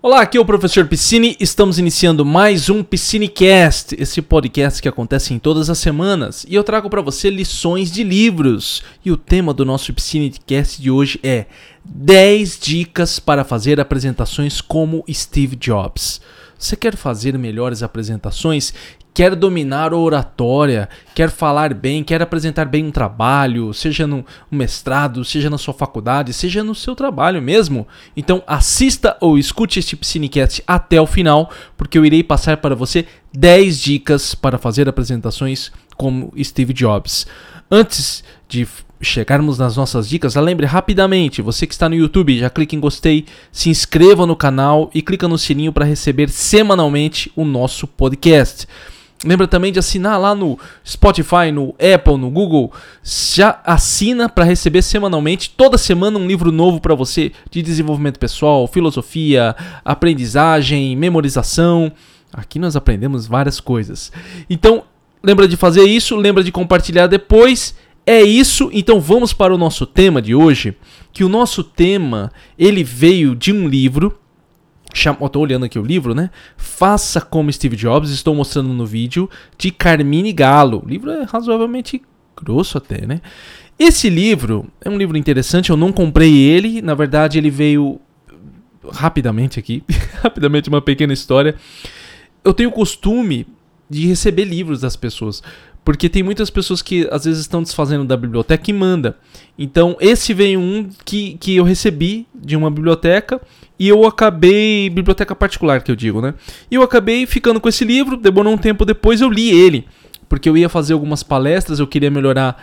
Olá, aqui é o professor Piscine. Estamos iniciando mais um Piscinecast, esse podcast que acontece em todas as semanas, e eu trago para você lições de livros. E o tema do nosso Piscinecast de hoje é 10 dicas para fazer apresentações como Steve Jobs. Você quer fazer melhores apresentações? Quer dominar a oratória, quer falar bem, quer apresentar bem um trabalho, seja no mestrado, seja na sua faculdade, seja no seu trabalho mesmo. Então assista ou escute este Cinecast até o final, porque eu irei passar para você 10 dicas para fazer apresentações como Steve Jobs. Antes de chegarmos nas nossas dicas, lembre rapidamente, você que está no YouTube, já clique em gostei, se inscreva no canal e clica no sininho para receber semanalmente o nosso podcast. Lembra também de assinar lá no Spotify, no Apple, no Google. Já assina para receber semanalmente, toda semana, um livro novo para você de desenvolvimento pessoal, filosofia, aprendizagem, memorização. Aqui nós aprendemos várias coisas. Então, lembra de fazer isso, lembra de compartilhar depois. É isso, então vamos para o nosso tema de hoje, que o nosso tema, ele veio de um livro Estou olhando aqui o livro, né? Faça como Steve Jobs, estou mostrando no vídeo, de Carmine Galo. O livro é razoavelmente grosso até, né? Esse livro é um livro interessante, eu não comprei ele, na verdade ele veio rapidamente aqui, rapidamente uma pequena história. Eu tenho o costume de receber livros das pessoas. Porque tem muitas pessoas que às vezes estão desfazendo da biblioteca e manda. Então, esse veio um que, que eu recebi de uma biblioteca e eu acabei. Biblioteca particular que eu digo, né? E eu acabei ficando com esse livro, demorou um tempo depois eu li ele. Porque eu ia fazer algumas palestras, eu queria melhorar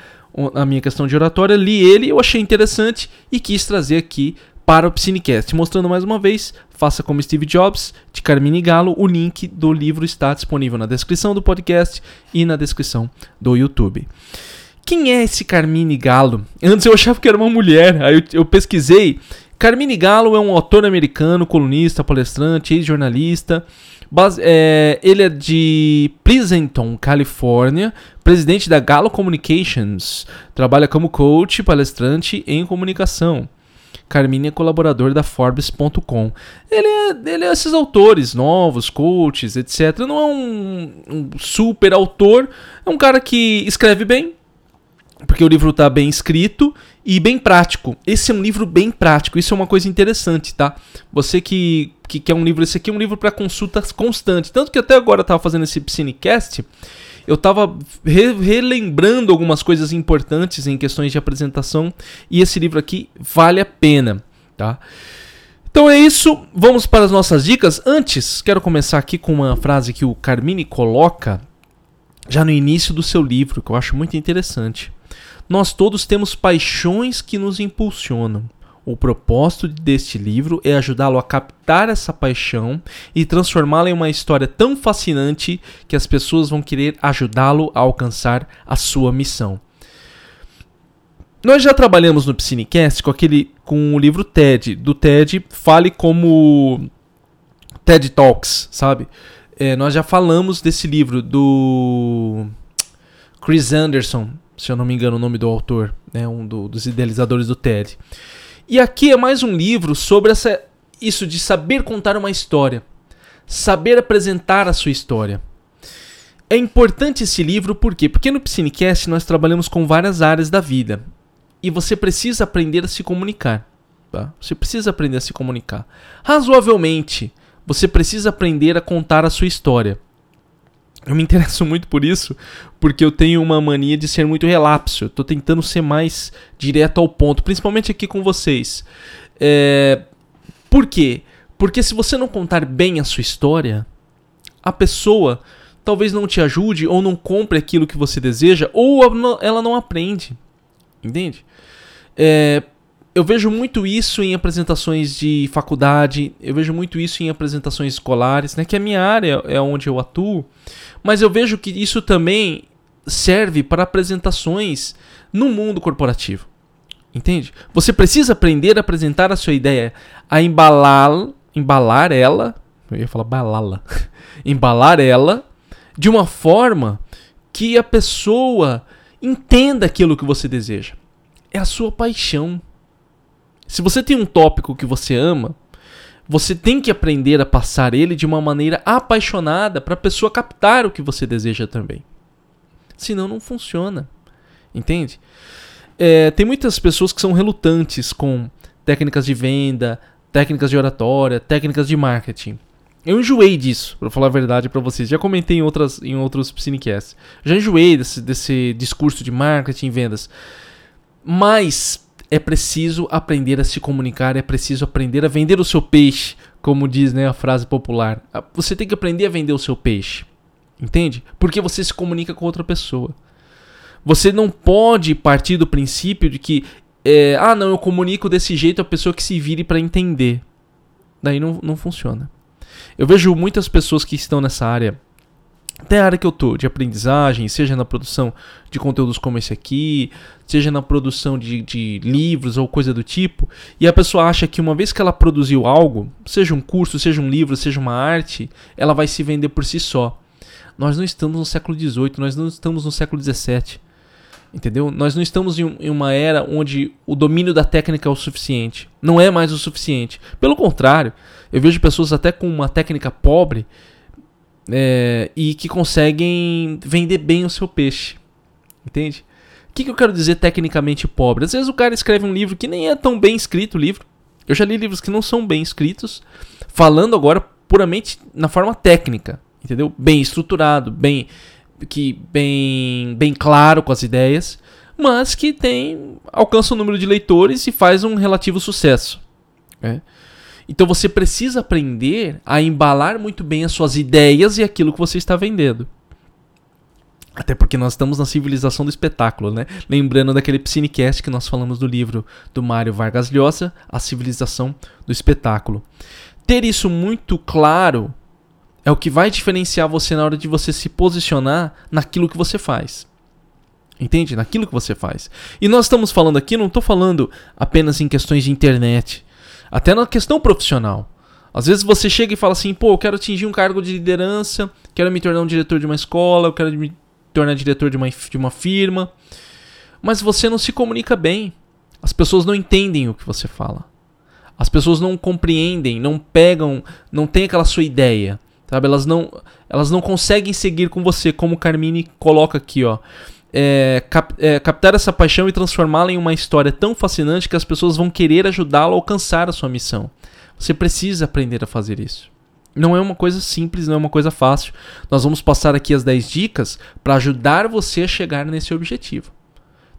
a minha questão de oratória, li ele, eu achei interessante e quis trazer aqui para o Piscinecast, mostrando mais uma vez, faça como Steve Jobs, de Carmine Galo, o link do livro está disponível na descrição do podcast e na descrição do YouTube. Quem é esse Carmine Galo? Antes eu achava que era uma mulher, aí eu, eu pesquisei. Carmine Galo é um autor americano, colunista, palestrante, ex-jornalista. É, ele é de Pleasanton, Califórnia, presidente da Galo Communications. Trabalha como coach, palestrante em comunicação. Carmine é colaborador da Forbes.com. Ele é, ele é esses autores novos, coaches, etc. Não é um, um super autor, é um cara que escreve bem, porque o livro está bem escrito e bem prático. Esse é um livro bem prático, isso é uma coisa interessante, tá? Você que, que quer um livro, esse aqui é um livro para consultas constantes. Tanto que até agora eu estava fazendo esse Piscinecast eu estava re relembrando algumas coisas importantes em questões de apresentação e esse livro aqui vale a pena, tá? Então é isso, vamos para as nossas dicas. Antes, quero começar aqui com uma frase que o Carmine coloca já no início do seu livro, que eu acho muito interessante. Nós todos temos paixões que nos impulsionam. O propósito deste livro é ajudá-lo a captar essa paixão e transformá-la em uma história tão fascinante que as pessoas vão querer ajudá-lo a alcançar a sua missão. Nós já trabalhamos no Piscinecast com aquele com o livro TED, do TED Fale como TED Talks, sabe? É, nós já falamos desse livro do Chris Anderson, se eu não me engano o nome do autor, né, um do, dos idealizadores do TED. E aqui é mais um livro sobre essa, isso de saber contar uma história, saber apresentar a sua história. É importante esse livro por quê? Porque no Piscinecast nós trabalhamos com várias áreas da vida e você precisa aprender a se comunicar. Tá? Você precisa aprender a se comunicar. Razoavelmente, você precisa aprender a contar a sua história. Eu me interesso muito por isso, porque eu tenho uma mania de ser muito relapso. Eu tô tentando ser mais direto ao ponto, principalmente aqui com vocês. É... Por quê? Porque se você não contar bem a sua história, a pessoa talvez não te ajude ou não compre aquilo que você deseja, ou ela não aprende. Entende? É, eu vejo muito isso em apresentações de faculdade, eu vejo muito isso em apresentações escolares, né, que a minha área, é onde eu atuo, mas eu vejo que isso também serve para apresentações no mundo corporativo. Entende? Você precisa aprender a apresentar a sua ideia, a embalar, embalar ela, eu ia falar balá-la, embalar ela de uma forma que a pessoa entenda aquilo que você deseja. É a sua paixão. Se você tem um tópico que você ama, Você tem que aprender a passar ele de uma maneira apaixonada para a pessoa captar o que você deseja também. Senão não funciona. Entende? É, tem muitas pessoas que são relutantes com técnicas de venda, técnicas de oratória, técnicas de marketing. Eu enjoei disso, para falar a verdade para vocês. Já comentei em, outras, em outros Psinecasts. Já enjoei desse, desse discurso de marketing e vendas. Mas é preciso aprender a se comunicar, é preciso aprender a vender o seu peixe, como diz né, a frase popular. Ah, você tem que aprender a vender o seu peixe. Entende? Porque você se comunica com outra pessoa. Você não pode partir do princípio de que, é, ah, não, eu comunico desse jeito a pessoa que se vire para entender. Daí não, não funciona. Eu vejo muitas pessoas que estão nessa área, até a área que eu tô, de aprendizagem, seja na produção de conteúdos como esse aqui, seja na produção de, de livros ou coisa do tipo, e a pessoa acha que uma vez que ela produziu algo, seja um curso, seja um livro, seja uma arte, ela vai se vender por si só. Nós não estamos no século XVIII, nós não estamos no século XVII. Entendeu? Nós não estamos em uma era onde o domínio da técnica é o suficiente. Não é mais o suficiente. Pelo contrário, eu vejo pessoas até com uma técnica pobre é, e que conseguem vender bem o seu peixe. Entende? O que, que eu quero dizer tecnicamente pobre? Às vezes o cara escreve um livro que nem é tão bem escrito o livro. Eu já li livros que não são bem escritos, falando agora puramente na forma técnica, entendeu? Bem estruturado, bem que bem, bem claro com as ideias, mas que tem alcança um número de leitores e faz um relativo sucesso. Né? Então você precisa aprender a embalar muito bem as suas ideias e aquilo que você está vendendo. Até porque nós estamos na civilização do espetáculo, né? Lembrando daquele Psinecast que nós falamos do livro do Mário Vargas Llosa, A Civilização do Espetáculo. Ter isso muito claro é o que vai diferenciar você na hora de você se posicionar naquilo que você faz. Entende? Naquilo que você faz. E nós estamos falando aqui, não estou falando apenas em questões de internet, até na questão profissional. Às vezes você chega e fala assim: pô, eu quero atingir um cargo de liderança, quero me tornar um diretor de uma escola, eu quero me tornar diretor de uma, de uma firma. Mas você não se comunica bem. As pessoas não entendem o que você fala. As pessoas não compreendem, não pegam, não tem aquela sua ideia. Sabe? Elas não, elas não conseguem seguir com você, como Carmine coloca aqui, ó. É, cap, é, captar essa paixão e transformá-la em uma história tão fascinante que as pessoas vão querer ajudá-lo a alcançar a sua missão. Você precisa aprender a fazer isso. Não é uma coisa simples, não é uma coisa fácil. Nós vamos passar aqui as 10 dicas para ajudar você a chegar nesse objetivo.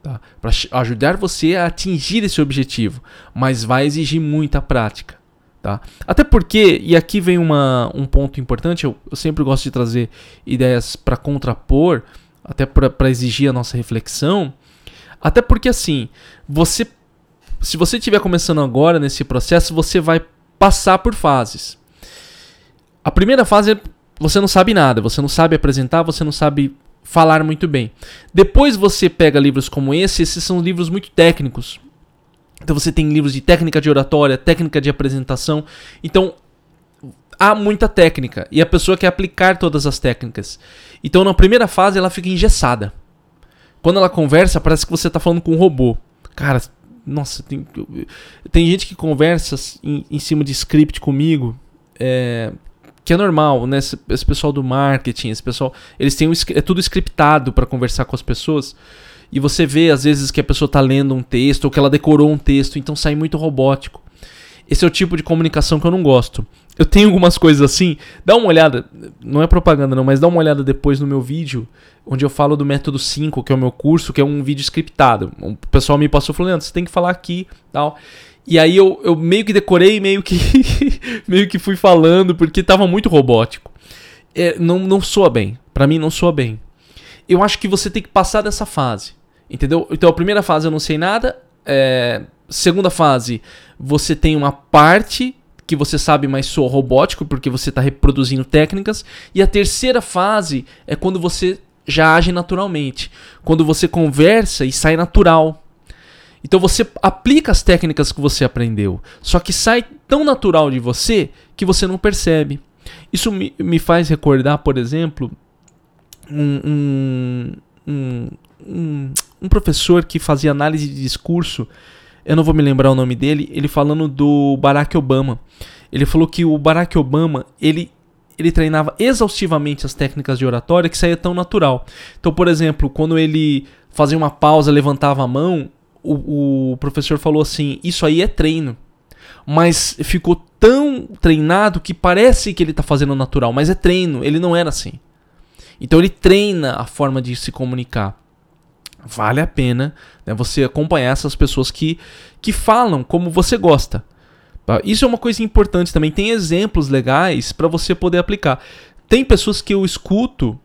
Tá? Para ajudar você a atingir esse objetivo. Mas vai exigir muita prática. Tá? Até porque, e aqui vem uma, um ponto importante, eu, eu sempre gosto de trazer ideias para contrapor, até para exigir a nossa reflexão. Até porque, assim, você, se você estiver começando agora nesse processo, você vai passar por fases. A primeira fase é você não sabe nada, você não sabe apresentar, você não sabe falar muito bem. Depois você pega livros como esse, esses são livros muito técnicos, então você tem livros de técnica de oratória, técnica de apresentação. Então há muita técnica e a pessoa quer aplicar todas as técnicas. Então na primeira fase ela fica engessada. Quando ela conversa, parece que você está falando com um robô. Cara, nossa, tem, tem gente que conversa em, em cima de script comigo. É, que é normal, né? Esse, esse, pessoal do marketing, esse pessoal, eles têm um, é tudo scriptado para conversar com as pessoas. E você vê às vezes que a pessoa está lendo um texto ou que ela decorou um texto, então sai muito robótico. Esse é o tipo de comunicação que eu não gosto. Eu tenho algumas coisas assim, dá uma olhada, não é propaganda não, mas dá uma olhada depois no meu vídeo, onde eu falo do método 5, que é o meu curso, que é um vídeo scriptado. O pessoal me passou falando, você tem que falar aqui, tal. E aí eu, eu meio que decorei, meio que meio que fui falando porque tava muito robótico. É, não não soa bem. Para mim não soa bem. Eu acho que você tem que passar dessa fase. Entendeu? Então a primeira fase eu não sei nada. É, segunda fase, você tem uma parte que você sabe, mas soa robótico, porque você está reproduzindo técnicas. E a terceira fase é quando você já age naturalmente. Quando você conversa e sai natural. Então você aplica as técnicas que você aprendeu. Só que sai tão natural de você que você não percebe. Isso me, me faz recordar, por exemplo, um, um, um, um professor que fazia análise de discurso eu não vou me lembrar o nome dele, ele falando do Barack Obama. Ele falou que o Barack Obama, ele ele treinava exaustivamente as técnicas de oratória que saía tão natural. Então, por exemplo, quando ele fazia uma pausa, levantava a mão, o, o professor falou assim: Isso aí é treino. Mas ficou tão treinado que parece que ele está fazendo natural, mas é treino, ele não era assim. Então ele treina a forma de se comunicar. Vale a pena né, você acompanhar essas pessoas que, que falam como você gosta. Tá? Isso é uma coisa importante também. Tem exemplos legais para você poder aplicar. Tem pessoas que eu escuto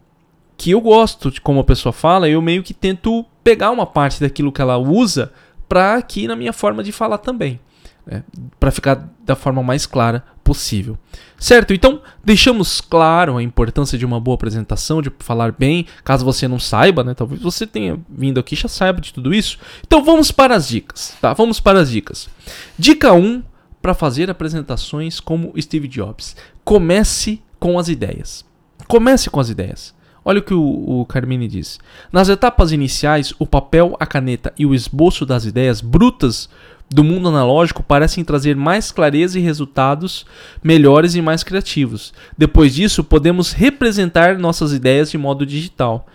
que eu gosto de como a pessoa fala, e eu meio que tento pegar uma parte daquilo que ela usa para aqui na minha forma de falar também, né? para ficar da forma mais clara possível. Certo? Então, deixamos claro a importância de uma boa apresentação, de falar bem, caso você não saiba, né? Talvez você tenha vindo aqui já saiba de tudo isso. Então, vamos para as dicas, tá? Vamos para as dicas. Dica 1 para fazer apresentações como Steve Jobs. Comece com as ideias. Comece com as ideias. Olha o que o, o Carmine diz. Nas etapas iniciais, o papel, a caneta e o esboço das ideias brutas do mundo analógico parecem trazer mais clareza e resultados melhores e mais criativos. Depois disso, podemos representar nossas ideias de modo digital.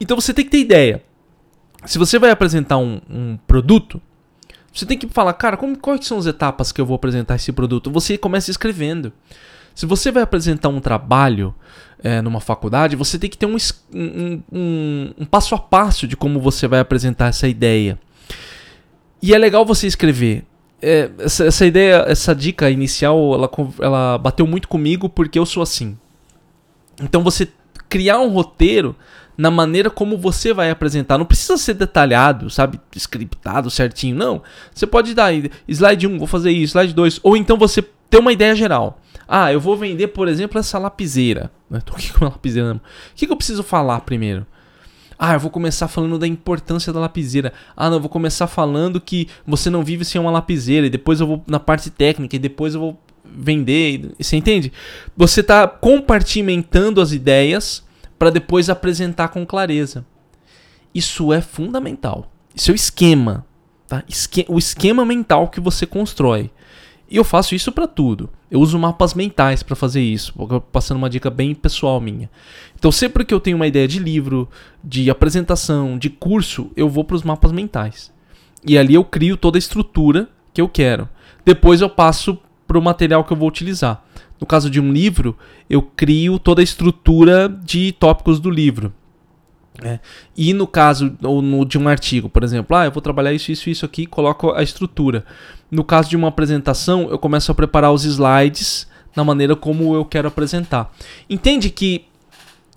Então você tem que ter ideia. Se você vai apresentar um, um produto, você tem que falar, cara, como, quais são as etapas que eu vou apresentar esse produto? Você começa escrevendo. Se você vai apresentar um trabalho é, numa faculdade, você tem que ter um, um, um, um, passo a passo de como você vai apresentar essa ideia. E é legal você escrever. É, essa, essa, ideia, essa dica inicial, ela, ela bateu muito comigo porque eu sou assim. Então você criar um roteiro na maneira como você vai apresentar. Não precisa ser detalhado, sabe? Scriptado certinho. Não. Você pode dar slide 1, vou fazer isso, slide 2. Ou então você ter uma ideia geral. Ah, eu vou vender, por exemplo, essa lapiseira. Tô aqui com uma lapiseira. O que, que eu preciso falar primeiro? Ah, eu vou começar falando da importância da lapiseira. Ah, não, eu vou começar falando que você não vive sem uma lapiseira. E depois eu vou na parte técnica. E depois eu vou vender. Você entende? Você está compartimentando as ideias para depois apresentar com clareza. Isso é fundamental. Isso é o esquema, tá? O esquema mental que você constrói. E eu faço isso para tudo. Eu uso mapas mentais para fazer isso, passando uma dica bem pessoal minha. Então, sempre que eu tenho uma ideia de livro, de apresentação, de curso, eu vou para os mapas mentais. E ali eu crio toda a estrutura que eu quero. Depois eu passo para o material que eu vou utilizar. No caso de um livro, eu crio toda a estrutura de tópicos do livro. É. E no caso ou no, de um artigo, por exemplo, ah, eu vou trabalhar isso, isso, isso aqui, coloco a estrutura. No caso de uma apresentação, eu começo a preparar os slides na maneira como eu quero apresentar. Entende que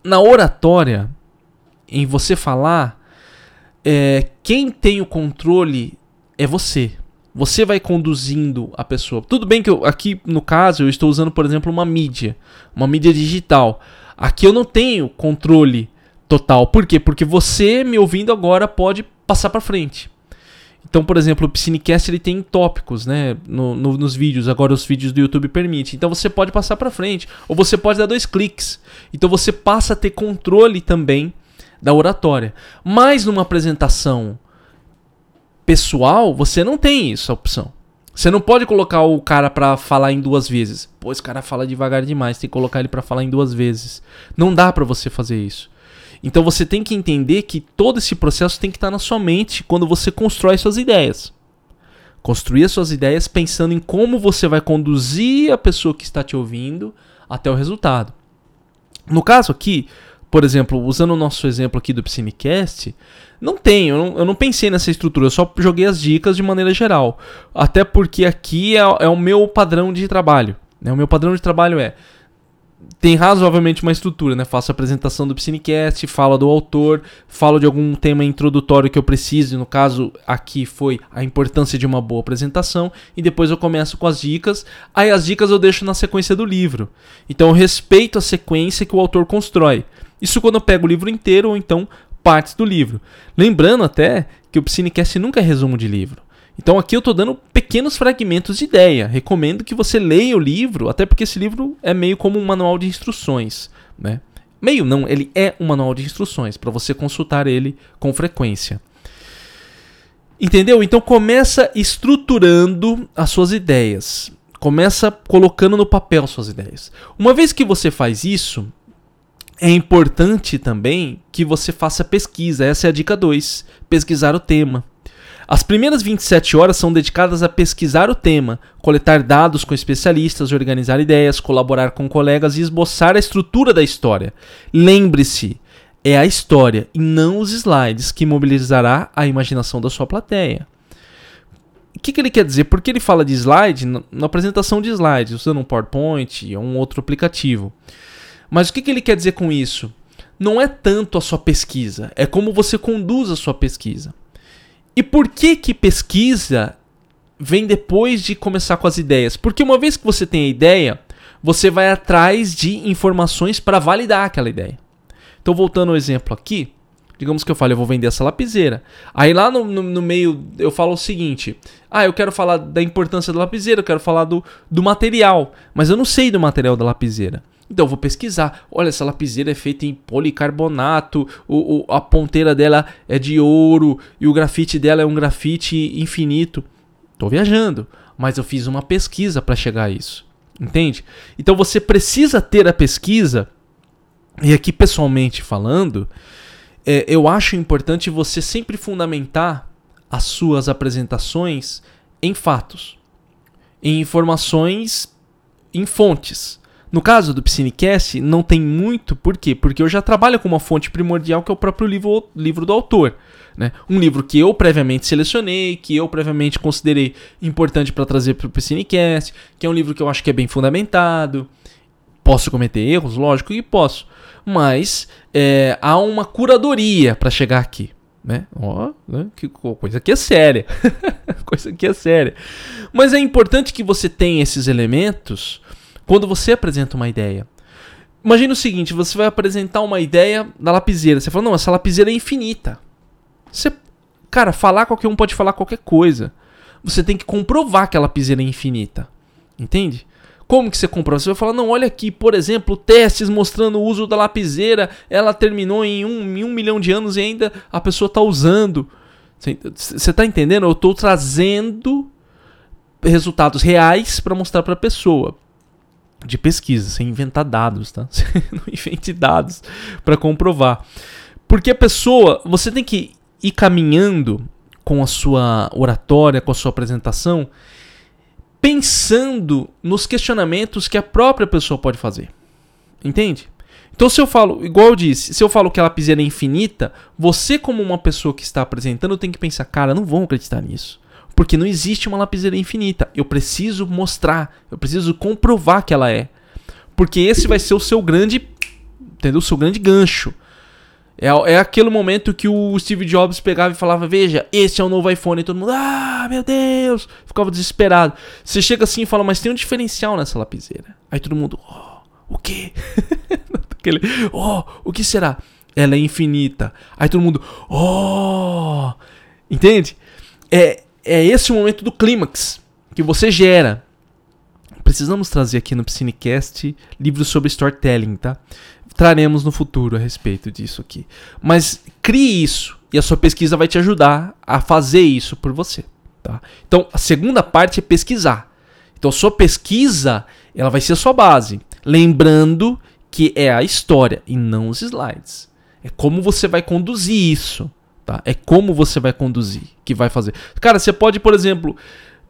na oratória, em você falar, é, quem tem o controle é você. Você vai conduzindo a pessoa. Tudo bem que eu, aqui no caso eu estou usando, por exemplo, uma mídia, uma mídia digital. Aqui eu não tenho controle total. Por quê? Porque você me ouvindo agora pode passar para frente. Então, por exemplo, o Piscinecast ele tem tópicos, né, no, no, nos vídeos. Agora os vídeos do YouTube permitem. Então você pode passar para frente, ou você pode dar dois cliques. Então você passa a ter controle também da oratória. Mas numa apresentação pessoal, você não tem essa opção. Você não pode colocar o cara para falar em duas vezes. Pô, esse cara fala devagar demais, tem que colocar ele para falar em duas vezes. Não dá para você fazer isso. Então você tem que entender que todo esse processo tem que estar na sua mente quando você constrói suas ideias. Construir as suas ideias pensando em como você vai conduzir a pessoa que está te ouvindo até o resultado. No caso aqui, por exemplo, usando o nosso exemplo aqui do Psinecast, não tem, eu não, eu não, pensei nessa estrutura, eu só joguei as dicas de maneira geral. Até porque aqui é, é o meu padrão de trabalho. Né? O meu padrão de trabalho é. Tem razoavelmente uma estrutura, né? Faço a apresentação do Psinecast, falo do autor, falo de algum tema introdutório que eu preciso, no caso aqui foi a importância de uma boa apresentação, e depois eu começo com as dicas. Aí as dicas eu deixo na sequência do livro. Então eu respeito a sequência que o autor constrói. Isso quando eu pego o livro inteiro ou então partes do livro. Lembrando até que o Psinecast nunca é resumo de livro. Então aqui eu estou dando pequenos fragmentos de ideia. Recomendo que você leia o livro, até porque esse livro é meio como um manual de instruções, né? Meio não, ele é um manual de instruções para você consultar ele com frequência. Entendeu? Então começa estruturando as suas ideias. Começa colocando no papel suas ideias. Uma vez que você faz isso, é importante também que você faça pesquisa. Essa é a dica 2. Pesquisar o tema. As primeiras 27 horas são dedicadas a pesquisar o tema, coletar dados com especialistas, organizar ideias, colaborar com colegas e esboçar a estrutura da história. Lembre-se, é a história e não os slides que mobilizará a imaginação da sua plateia. O que, que ele quer dizer? Porque ele fala de slide na apresentação de slides, usando um PowerPoint ou um outro aplicativo. Mas o que, que ele quer dizer com isso? Não é tanto a sua pesquisa, é como você conduz a sua pesquisa. E por que que pesquisa vem depois de começar com as ideias? Porque uma vez que você tem a ideia, você vai atrás de informações para validar aquela ideia. Então, voltando ao exemplo aqui, digamos que eu falo, eu vou vender essa lapiseira. Aí lá no, no, no, meio eu falo o seguinte: ah, eu quero falar da importância da lapiseira, eu quero falar do, do material, mas eu não sei do material da lapiseira. Então vou pesquisar. Olha, essa lapiseira é feita em policarbonato, o, o, a ponteira dela é de ouro e o grafite dela é um grafite infinito. Tô viajando, mas eu fiz uma pesquisa para chegar a isso. Entende? Então você precisa ter a pesquisa, e aqui pessoalmente falando, é, eu acho importante você sempre fundamentar as suas apresentações em fatos, em informações, em fontes. No caso do Piscinecast, não tem muito, por quê? Porque eu já trabalho com uma fonte primordial que é o próprio livro, livro do autor. Né? Um livro que eu previamente selecionei, que eu previamente considerei importante para trazer para o Piscinecast, que é um livro que eu acho que é bem fundamentado. Posso cometer erros? Lógico que posso. Mas é, há uma curadoria para chegar aqui. Né? Ó, né? que coisa que é séria. coisa que é séria. Mas é importante que você tenha esses elementos quando você apresenta uma ideia. Imagina o seguinte, você vai apresentar uma ideia da lapiseira. Você fala, não, essa lapiseira é infinita. Você, cara, falar qualquer um pode falar qualquer coisa. Você tem que comprovar que a lapiseira é infinita. Entende? Como que você comprova? Você vai falar, não, olha aqui, por exemplo, testes mostrando o uso da lapiseira. Ela terminou em um, em um milhão de anos e ainda a pessoa está usando. Você está entendendo? Eu estou trazendo resultados reais para mostrar para a pessoa de pesquisa, sem inventar dados, tá? Você não invente dados para comprovar. Porque a pessoa, você tem que ir caminhando com a sua oratória, com a sua apresentação, pensando nos questionamentos que a própria pessoa pode fazer. Entende? Então, se eu falo, igual eu disse, se eu falo que a lapiseira é infinita, você, como uma pessoa que está apresentando, tem que pensar, cara, não vão acreditar nisso. Porque não existe uma lapiseira infinita. Eu preciso mostrar, eu preciso comprovar que ela é. Porque esse vai ser o seu grande, entendeu? O seu grande gancho. É, é aquele momento que o Steve Jobs pegava e falava: Veja, esse é o novo iPhone. E todo mundo, ah, meu Deus, ficava desesperado. Você chega assim e fala: Mas tem um diferencial nessa lapiseira. Aí todo mundo, oh, o quê? Aquele, oh, o que será? Ela é infinita. Aí todo mundo, oh, entende? É, é esse o momento do clímax que você gera. Precisamos trazer aqui no Piscinecast livros sobre storytelling, tá? Traremos no futuro a respeito disso aqui. Mas crie isso e a sua pesquisa vai te ajudar a fazer isso por você, tá? Então, a segunda parte é pesquisar. Então, a sua pesquisa, ela vai ser a sua base, lembrando que é a história e não os slides. É como você vai conduzir isso. Tá? É como você vai conduzir que vai fazer. Cara, você pode, por exemplo,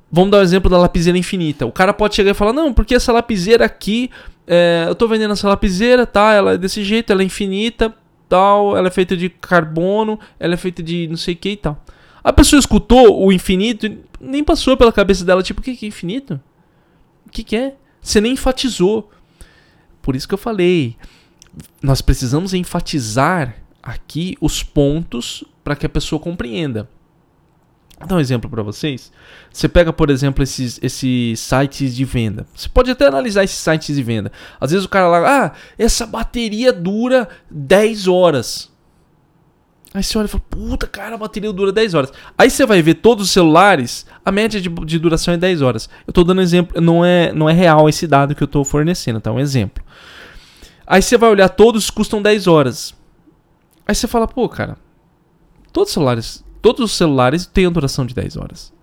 vamos dar o um exemplo da lapiseira infinita. O cara pode chegar e falar: Não, porque essa lapiseira aqui, é, eu tô vendendo essa lapiseira, tá? Ela é desse jeito, ela é infinita, tal, ela é feita de carbono, ela é feita de não sei o que e tal. A pessoa escutou o infinito, nem passou pela cabeça dela, tipo, o que, que é infinito? O que, que é? Você nem enfatizou. Por isso que eu falei, nós precisamos enfatizar aqui os pontos para que a pessoa compreenda. Vou dar um exemplo para vocês. Você pega, por exemplo, esses, esses sites de venda. Você pode até analisar esses sites de venda. Às vezes o cara lá, ah, essa bateria dura 10 horas. Aí você olha e fala, puta, cara, a bateria dura 10 horas. Aí você vai ver todos os celulares, a média de, de duração é 10 horas. Eu estou dando exemplo, não é, não é real esse dado que eu estou fornecendo, tá? Um exemplo. Aí você vai olhar, todos custam 10 horas. Aí você fala, pô, cara, todos os celulares todos os celulares têm a duração de 10 horas.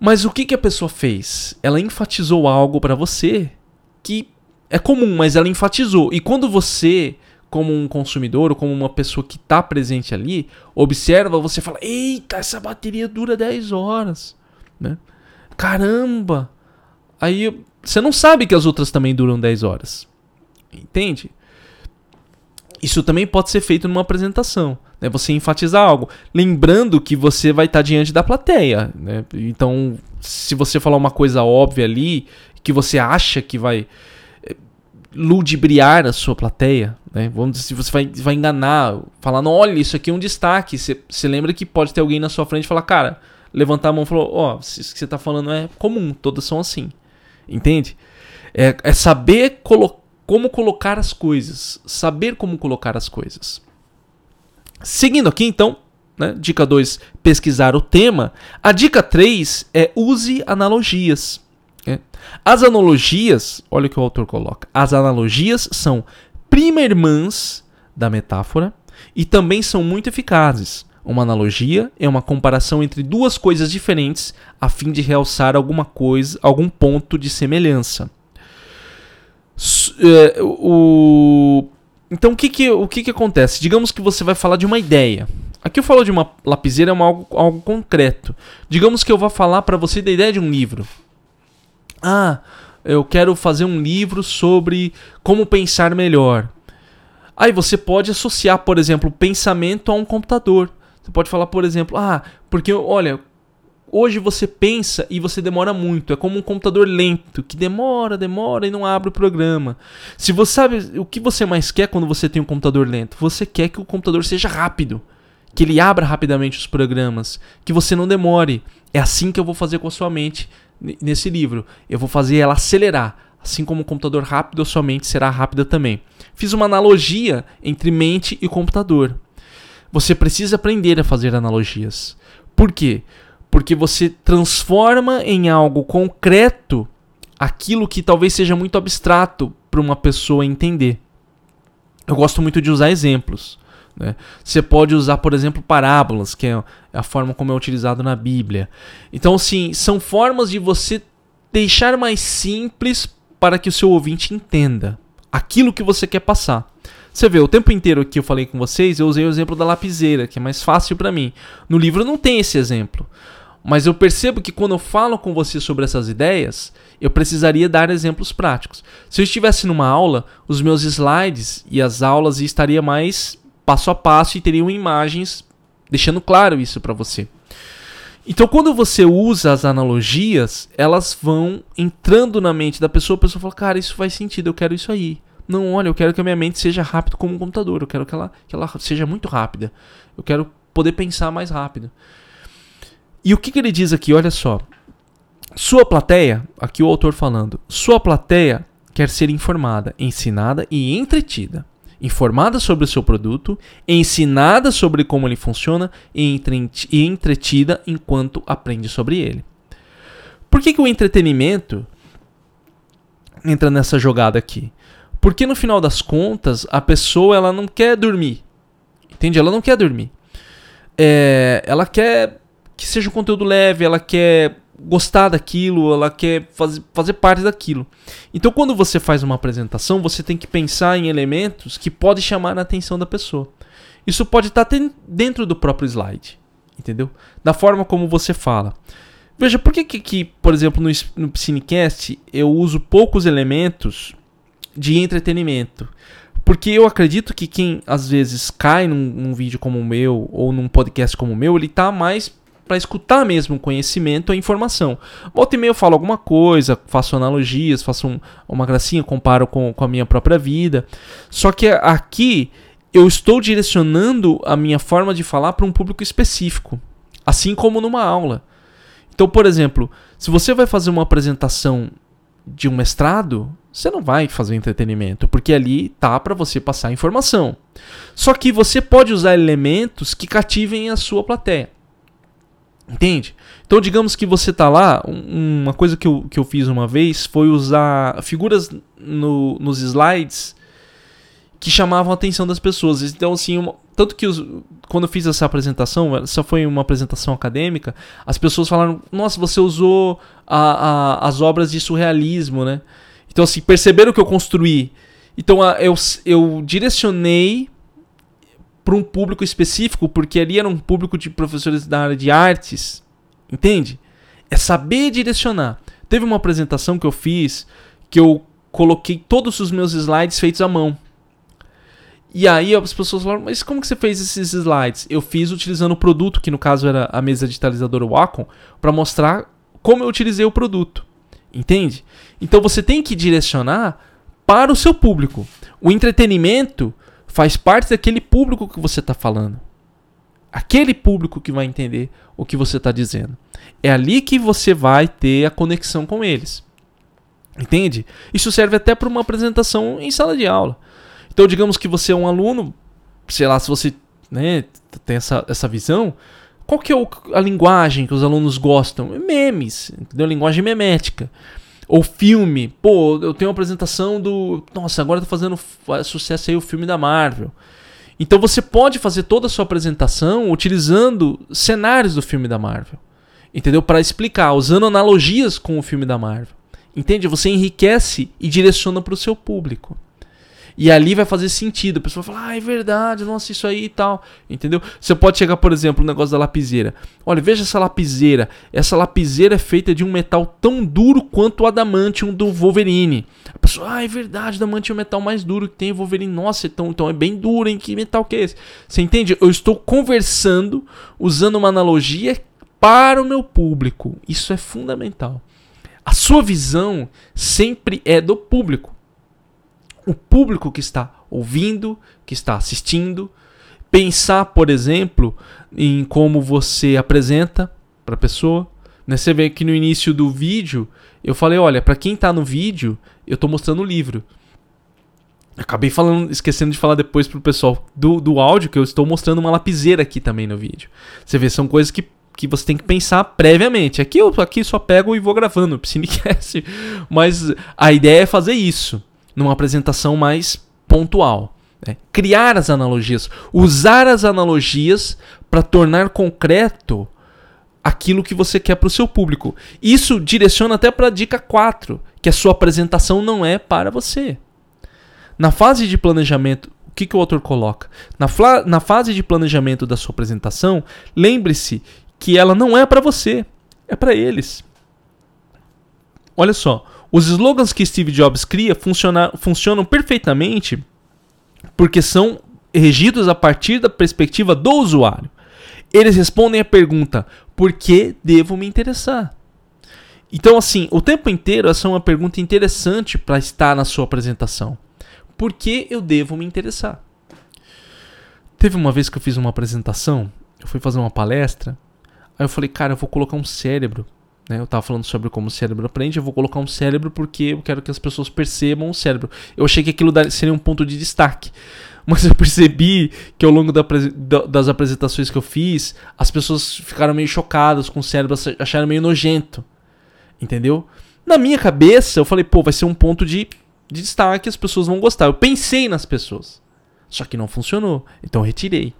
Mas o que, que a pessoa fez? Ela enfatizou algo para você que é comum, mas ela enfatizou. E quando você, como um consumidor ou como uma pessoa que está presente ali, observa, você fala: Eita, essa bateria dura 10 horas. Né? Caramba! Aí você não sabe que as outras também duram 10 horas. Entende? Isso também pode ser feito numa apresentação. Né? Você enfatizar algo. Lembrando que você vai estar diante da plateia. Né? Então, se você falar uma coisa óbvia ali, que você acha que vai eh, ludibriar a sua plateia, né? Vamos dizer, se você vai, vai enganar, falando, olha, isso aqui é um destaque. Você, lembra que pode ter alguém na sua frente e falar, cara, levantar a mão e falar, ó, oh, isso que você está falando é comum, todas são assim. Entende? É, é saber colo como colocar as coisas. Saber como colocar as coisas. Seguindo aqui, então, né, dica 2, pesquisar o tema. A dica 3 é use analogias. Né? As analogias, olha o que o autor coloca. As analogias são prima irmãs da metáfora e também são muito eficazes. Uma analogia é uma comparação entre duas coisas diferentes a fim de realçar alguma coisa, algum ponto de semelhança. É, o... Então o que, que, o que, que acontece? Digamos que você vai falar de uma ideia. Aqui eu falo de uma lapiseira, é algo, algo concreto. Digamos que eu vou falar para você da ideia de um livro. Ah, eu quero fazer um livro sobre como pensar melhor. Aí você pode associar, por exemplo, pensamento a um computador. Você pode falar, por exemplo, ah, porque olha, hoje você pensa e você demora muito. É como um computador lento, que demora, demora e não abre o programa. Se você sabe o que você mais quer quando você tem um computador lento, você quer que o computador seja rápido, que ele abra rapidamente os programas, que você não demore. É assim que eu vou fazer com a sua mente nesse livro. Eu vou fazer ela acelerar. Assim como o computador rápido, a sua mente será rápida também. Fiz uma analogia entre mente e computador. Você precisa aprender a fazer analogias. Por quê? Porque você transforma em algo concreto aquilo que talvez seja muito abstrato para uma pessoa entender. Eu gosto muito de usar exemplos. Né? Você pode usar, por exemplo, parábolas, que é a forma como é utilizado na Bíblia. Então, sim, são formas de você deixar mais simples para que o seu ouvinte entenda aquilo que você quer passar. Você vê, o tempo inteiro que eu falei com vocês, eu usei o exemplo da lapiseira, que é mais fácil para mim. No livro não tem esse exemplo. Mas eu percebo que quando eu falo com você sobre essas ideias, eu precisaria dar exemplos práticos. Se eu estivesse numa aula, os meus slides e as aulas estaria mais passo a passo e teriam imagens deixando claro isso para você. Então, quando você usa as analogias, elas vão entrando na mente da pessoa, a pessoa fala: "Cara, isso faz sentido, eu quero isso aí". Não, olha, eu quero que a minha mente seja rápida como um computador. Eu quero que ela, que ela seja muito rápida. Eu quero poder pensar mais rápido. E o que, que ele diz aqui? Olha só. Sua plateia, aqui o autor falando, sua plateia quer ser informada, ensinada e entretida. Informada sobre o seu produto, ensinada sobre como ele funciona e entretida enquanto aprende sobre ele. Por que, que o entretenimento entra nessa jogada aqui? Porque no final das contas, a pessoa ela não quer dormir. Entende? Ela não quer dormir. É, ela quer que seja um conteúdo leve, ela quer gostar daquilo, ela quer fazer, fazer parte daquilo. Então, quando você faz uma apresentação, você tem que pensar em elementos que podem chamar a atenção da pessoa. Isso pode estar dentro do próprio slide, entendeu? Da forma como você fala. Veja, por que, que, que por exemplo, no, no Cinecast eu uso poucos elementos de entretenimento. Porque eu acredito que quem às vezes cai num, num vídeo como o meu ou num podcast como o meu, ele tá mais para escutar mesmo o conhecimento, a informação. Volta e meia eu falo alguma coisa, faço analogias, faço um, uma gracinha, comparo com, com a minha própria vida. Só que aqui eu estou direcionando a minha forma de falar para um público específico, assim como numa aula. Então, por exemplo, se você vai fazer uma apresentação de um mestrado, você não vai fazer entretenimento, porque ali tá para você passar informação. Só que você pode usar elementos que cativem a sua plateia. Entende? Então, digamos que você tá lá, uma coisa que eu, que eu fiz uma vez foi usar figuras no, nos slides que chamavam a atenção das pessoas. Então, assim, uma, tanto que os, quando eu fiz essa apresentação, essa foi uma apresentação acadêmica, as pessoas falaram: Nossa, você usou a, a, as obras de surrealismo, né? Então, assim, perceberam que eu construí. Então, a, eu, eu direcionei para um público específico, porque ali era um público de professores da área de artes, entende? É saber direcionar. Teve uma apresentação que eu fiz que eu coloquei todos os meus slides feitos à mão. E aí as pessoas falaram, mas como que você fez esses slides? Eu fiz utilizando o produto, que no caso era a mesa digitalizadora Wacom, para mostrar como eu utilizei o produto. Entende? Então você tem que direcionar para o seu público. O entretenimento faz parte daquele público que você está falando. Aquele público que vai entender o que você está dizendo. É ali que você vai ter a conexão com eles. Entende? Isso serve até para uma apresentação em sala de aula. Então, digamos que você é um aluno, sei lá, se você né, tem essa, essa visão, qual que é o, a linguagem que os alunos gostam? Memes, entendeu? Linguagem memética. Ou filme. Pô, eu tenho uma apresentação do. Nossa, agora tá fazendo sucesso aí o filme da Marvel. Então você pode fazer toda a sua apresentação utilizando cenários do filme da Marvel. Entendeu? Para explicar, usando analogias com o filme da Marvel. Entende? Você enriquece e direciona para o seu público. E ali vai fazer sentido. A pessoa fala, ah, é verdade, nossa, isso aí e tal. Entendeu? Você pode chegar, por exemplo, no negócio da lapiseira. Olha, veja essa lapiseira. Essa lapiseira é feita de um metal tão duro quanto o adamantium do Wolverine. A pessoa, ah, é verdade, adamantium é o metal mais duro que tem. Wolverine, nossa, então, então é bem duro, hein? Que metal que é esse? Você entende? Eu estou conversando usando uma analogia para o meu público. Isso é fundamental. A sua visão sempre é do público o público que está ouvindo, que está assistindo. Pensar, por exemplo, em como você apresenta para a pessoa. Né? Você vê que no início do vídeo eu falei: olha, para quem está no vídeo, eu estou mostrando o livro. Acabei falando, esquecendo de falar depois pro pessoal do, do áudio que eu estou mostrando uma lapiseira aqui também no vídeo. Você vê, são coisas que, que você tem que pensar previamente. Aqui eu aqui só pego e vou gravando, Piscinecast. Mas a ideia é fazer isso numa apresentação mais pontual. Né? Criar as analogias, usar as analogias para tornar concreto aquilo que você quer para o seu público. Isso direciona até para a dica 4, que a sua apresentação não é para você. Na fase de planejamento, o que, que o autor coloca? Na, na fase de planejamento da sua apresentação, lembre-se que ela não é para você, é para eles. Olha só, os slogans que Steve Jobs cria funcionam perfeitamente porque são regidos a partir da perspectiva do usuário. Eles respondem a pergunta: por que devo me interessar? Então, assim, o tempo inteiro essa é uma pergunta interessante para estar na sua apresentação. Por que eu devo me interessar? Teve uma vez que eu fiz uma apresentação, eu fui fazer uma palestra, aí eu falei, cara, eu vou colocar um cérebro né? Eu estava falando sobre como o cérebro aprende, eu vou colocar um cérebro porque eu quero que as pessoas percebam o cérebro. Eu achei que aquilo seria um ponto de destaque. Mas eu percebi que ao longo da, das apresentações que eu fiz, as pessoas ficaram meio chocadas com o cérebro, acharam meio nojento. Entendeu? Na minha cabeça, eu falei, pô, vai ser um ponto de, de destaque, as pessoas vão gostar. Eu pensei nas pessoas. Só que não funcionou. Então eu retirei.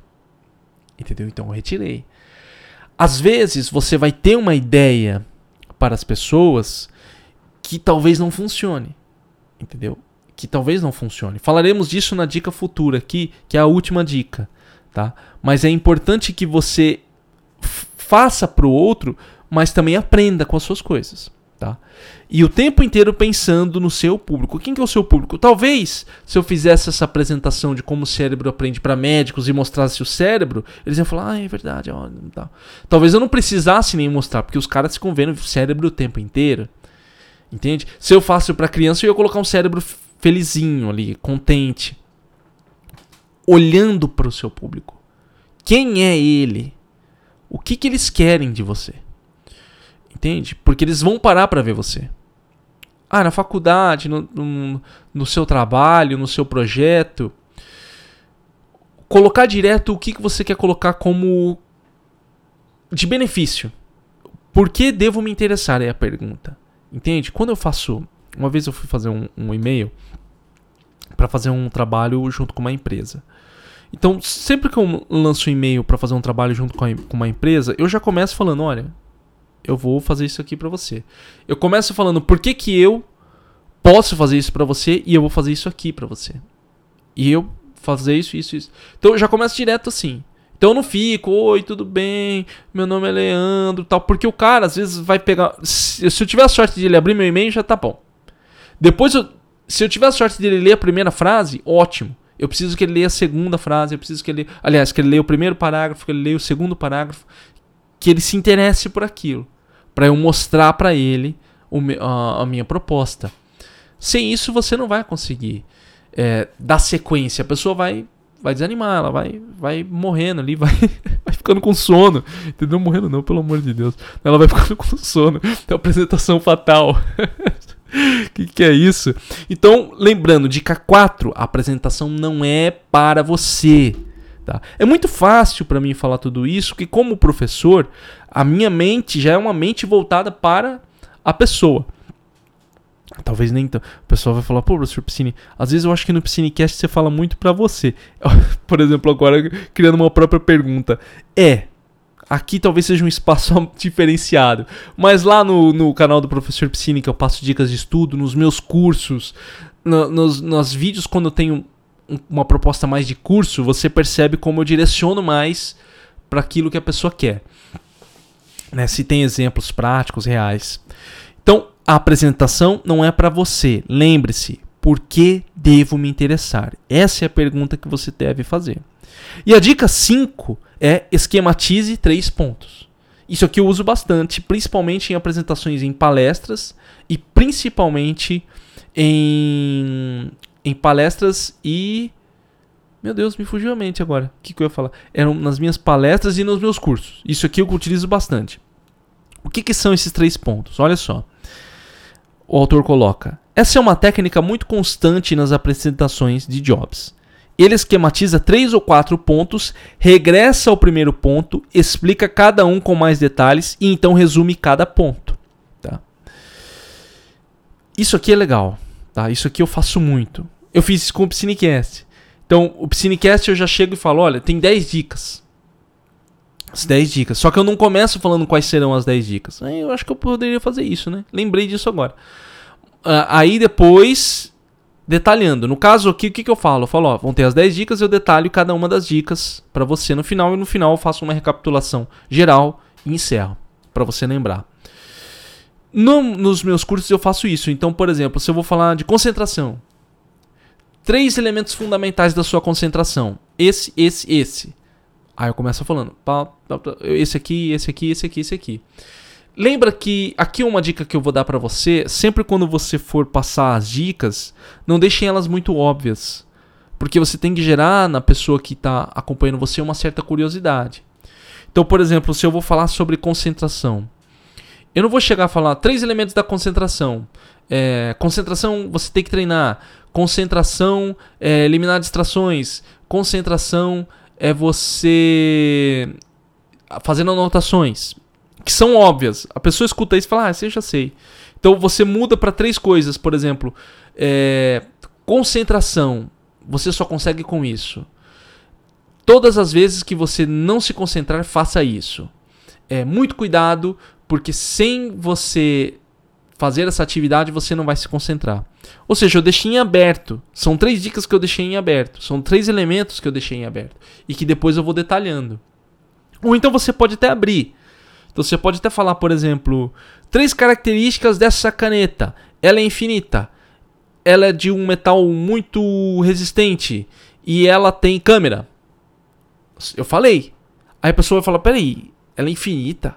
Entendeu? Então eu retirei. Às vezes você vai ter uma ideia para as pessoas que talvez não funcione. Entendeu? Que talvez não funcione. Falaremos disso na dica futura aqui, que é a última dica, tá? Mas é importante que você faça para o outro, mas também aprenda com as suas coisas. Tá? E o tempo inteiro pensando no seu público. Quem que é o seu público? Talvez, se eu fizesse essa apresentação de como o cérebro aprende para médicos e mostrasse o cérebro, eles iam falar, ah, é verdade. Ó, tá. Talvez eu não precisasse nem mostrar, porque os caras ficam vendo o cérebro o tempo inteiro. Entende? Se eu faço para criança, eu ia colocar um cérebro felizinho ali, contente. Olhando para o seu público. Quem é ele? O que, que eles querem de você? Entende? Porque eles vão parar para ver você. Ah, na faculdade, no, no, no, seu trabalho, no seu projeto. Colocar direto o que, que você quer colocar como de benefício. Por que devo me interessar? É a pergunta. Entende? Quando eu faço. Uma vez eu fui fazer um, um e-mail para fazer um trabalho junto com uma empresa. Então, sempre que eu lanço um e-mail para fazer um trabalho junto com, com uma empresa, eu já começo falando, olha, eu vou fazer isso aqui para você. Eu começo falando por que, que eu posso fazer isso para você e eu vou fazer isso aqui para você. E eu fazer isso, isso, isso. Então eu já começo direto assim. Então eu não fico, oi, tudo bem, meu nome é Leandro, tal, porque o cara às vezes vai pegar, se, eu tiver a sorte de ele abrir meu e-mail, já tá bom. Depois, eu, se eu tiver a sorte de ele ler a primeira frase, ótimo. Eu preciso que ele leia a segunda frase, eu preciso que ele, aliás, que ele leia o primeiro parágrafo, que ele leia o segundo parágrafo, que ele se interesse por aquilo, para eu mostrar para ele a, a minha proposta. Sem isso você não vai conseguir é, dar sequência. A pessoa vai vai desanimar, ela vai, vai morrendo ali, vai, vai ficando com sono. Entendeu? Morrendo não, pelo amor de Deus. Ela vai ficando com sono. É apresentação fatal. que que é isso? Então, lembrando, dica 4, a apresentação não é para você. Tá? É muito fácil para mim falar tudo isso, que como professor, a minha mente já é uma mente voltada para a pessoa. Talvez nem então. O pessoal vai falar, pô, professor Piscine, às vezes eu acho que no Piscinecast você fala muito para você. Por exemplo, agora criando uma própria pergunta. É, aqui talvez seja um espaço diferenciado. Mas lá no, no canal do professor Piscine, que eu passo dicas de estudo, nos meus cursos, no, nos, nos vídeos quando eu tenho uma proposta mais de curso, você percebe como eu direciono mais para aquilo que a pessoa quer. Né? Se tem exemplos práticos, reais. Então, a apresentação não é para você. Lembre-se, por que devo me interessar? Essa é a pergunta que você deve fazer. E a dica 5 é esquematize três pontos. Isso aqui eu uso bastante, principalmente em apresentações em palestras e principalmente em, em palestras e. Meu Deus, me fugiu a mente agora. O que, que eu ia falar? Eram nas minhas palestras e nos meus cursos. Isso aqui eu utilizo bastante. O que, que são esses três pontos? Olha só o autor coloca: essa é uma técnica muito constante nas apresentações de Jobs. Ele esquematiza três ou quatro pontos, regressa ao primeiro ponto, explica cada um com mais detalhes e então resume cada ponto. Tá? Isso aqui é legal. Tá? Isso aqui eu faço muito. Eu fiz isso com o Piscinecast. Então, o Piscinecast eu já chego e falo: olha, tem 10 dicas. As 10 dicas. Só que eu não começo falando quais serão as 10 dicas. Eu acho que eu poderia fazer isso, né? Lembrei disso agora. Uh, aí depois, detalhando. No caso aqui, o que, que eu falo? Eu falo, ó, vão ter as 10 dicas, eu detalho cada uma das dicas para você no final. E no final eu faço uma recapitulação geral e encerro. para você lembrar. No, nos meus cursos eu faço isso. Então, por exemplo, se eu vou falar de concentração. Três elementos fundamentais da sua concentração. Esse, esse, esse. Aí eu começo falando, esse aqui, esse aqui, esse aqui, esse aqui. Lembra que aqui uma dica que eu vou dar para você, sempre quando você for passar as dicas, não deixem elas muito óbvias, porque você tem que gerar na pessoa que está acompanhando você uma certa curiosidade. Então, por exemplo, se eu vou falar sobre concentração, eu não vou chegar a falar três elementos da concentração. É, concentração você tem que treinar. Concentração é eliminar distrações. Concentração é você fazendo anotações que são óbvias. A pessoa escuta isso e fala: Ah, você já sei. Então você muda para três coisas, por exemplo, é, concentração. Você só consegue com isso. Todas as vezes que você não se concentrar, faça isso. É muito cuidado, porque sem você fazer essa atividade, você não vai se concentrar. Ou seja, eu deixei em aberto. São três dicas que eu deixei em aberto. São três elementos que eu deixei em aberto. E que depois eu vou detalhando. Ou então você pode até abrir. Então você pode até falar, por exemplo, três características dessa caneta. Ela é infinita. Ela é de um metal muito resistente. E ela tem câmera. Eu falei. Aí a pessoa vai falar: peraí, ela é infinita?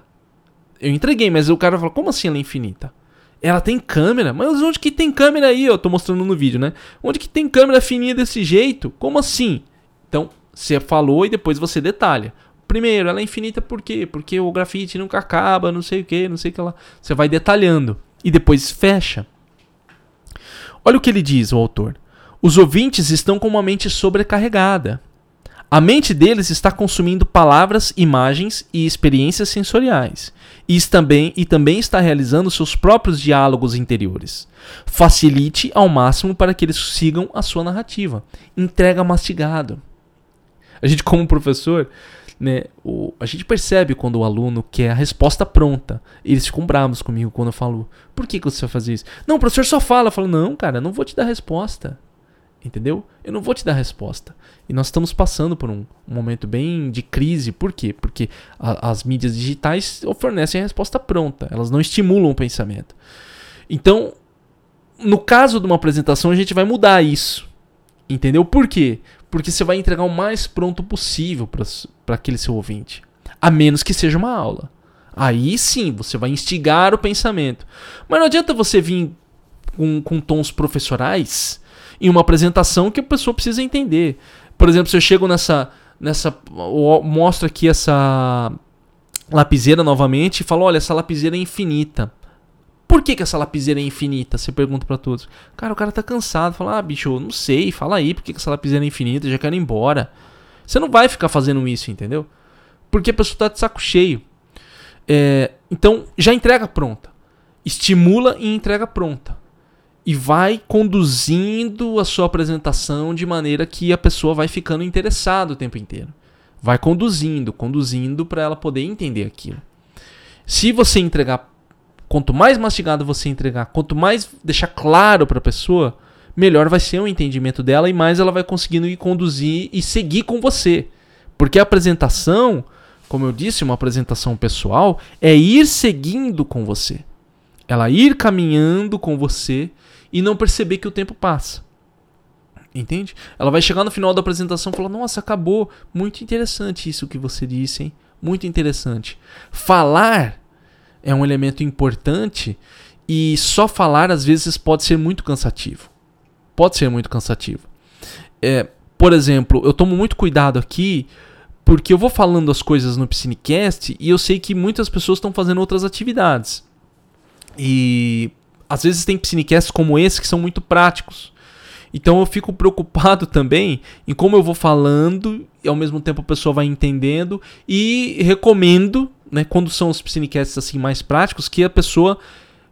Eu entreguei, mas o cara vai falar: como assim ela é infinita? Ela tem câmera? Mas onde que tem câmera aí? Eu tô mostrando no vídeo, né? Onde que tem câmera fininha desse jeito? Como assim? Então, você falou e depois você detalha. Primeiro, ela é infinita por quê? Porque o grafite nunca acaba, não sei o que, não sei o que lá. Você vai detalhando e depois fecha. Olha o que ele diz, o autor. Os ouvintes estão com uma mente sobrecarregada. A mente deles está consumindo palavras, imagens e experiências sensoriais. E também, e também está realizando seus próprios diálogos interiores. Facilite ao máximo para que eles sigam a sua narrativa. Entrega mastigado. A gente, como professor, né, o, a gente percebe quando o aluno quer a resposta pronta. Eles ficam bravos comigo quando eu falo, por que, que você vai fazer isso? Não, o professor só fala. Eu falo, não, cara, não vou te dar resposta. Entendeu? Eu não vou te dar resposta. E nós estamos passando por um, momento bem de crise. Por quê? Porque a, as mídias digitais fornecem a resposta pronta. Elas não estimulam o pensamento. Então, no caso de uma apresentação, a gente vai mudar isso. Entendeu? Por quê? Porque você vai entregar o mais pronto possível para aquele seu ouvinte. A menos que seja uma aula. Aí sim, você vai instigar o pensamento. Mas não adianta você vir com, com tons professorais em uma apresentação que a pessoa precisa entender. Por exemplo, se eu chego nessa. nessa mostro aqui essa lapiseira novamente e falo: olha, essa lapiseira é infinita. Por que, que essa lapiseira é infinita? Você pergunta para todos. Cara, o cara tá cansado. Fala, ah, bicho, eu não sei. Fala aí por que, que essa lapiseira é infinita. Eu já quero ir embora. Você não vai ficar fazendo isso, entendeu? Porque a pessoa tá de saco cheio. É, então, já entrega pronta. Estimula e entrega pronta. E vai conduzindo a sua apresentação de maneira que a pessoa vai ficando interessada o tempo inteiro. Vai conduzindo, conduzindo para ela poder entender aquilo. Se você entregar Quanto mais mastigado você entregar, quanto mais deixar claro para a pessoa, melhor vai ser o entendimento dela e mais ela vai conseguindo ir conduzir e seguir com você. Porque a apresentação, como eu disse, uma apresentação pessoal, é ir seguindo com você. Ela ir caminhando com você e não perceber que o tempo passa. Entende? Ela vai chegar no final da apresentação e falar: Nossa, acabou. Muito interessante isso que você disse, hein? Muito interessante. Falar é um elemento importante e só falar às vezes pode ser muito cansativo. Pode ser muito cansativo. É, por exemplo, eu tomo muito cuidado aqui porque eu vou falando as coisas no Piscinecast e eu sei que muitas pessoas estão fazendo outras atividades. E às vezes tem Piscinecasts como esse que são muito práticos. Então eu fico preocupado também em como eu vou falando e ao mesmo tempo a pessoa vai entendendo e recomendo né, quando são os Piscinecasts assim mais práticos, que a pessoa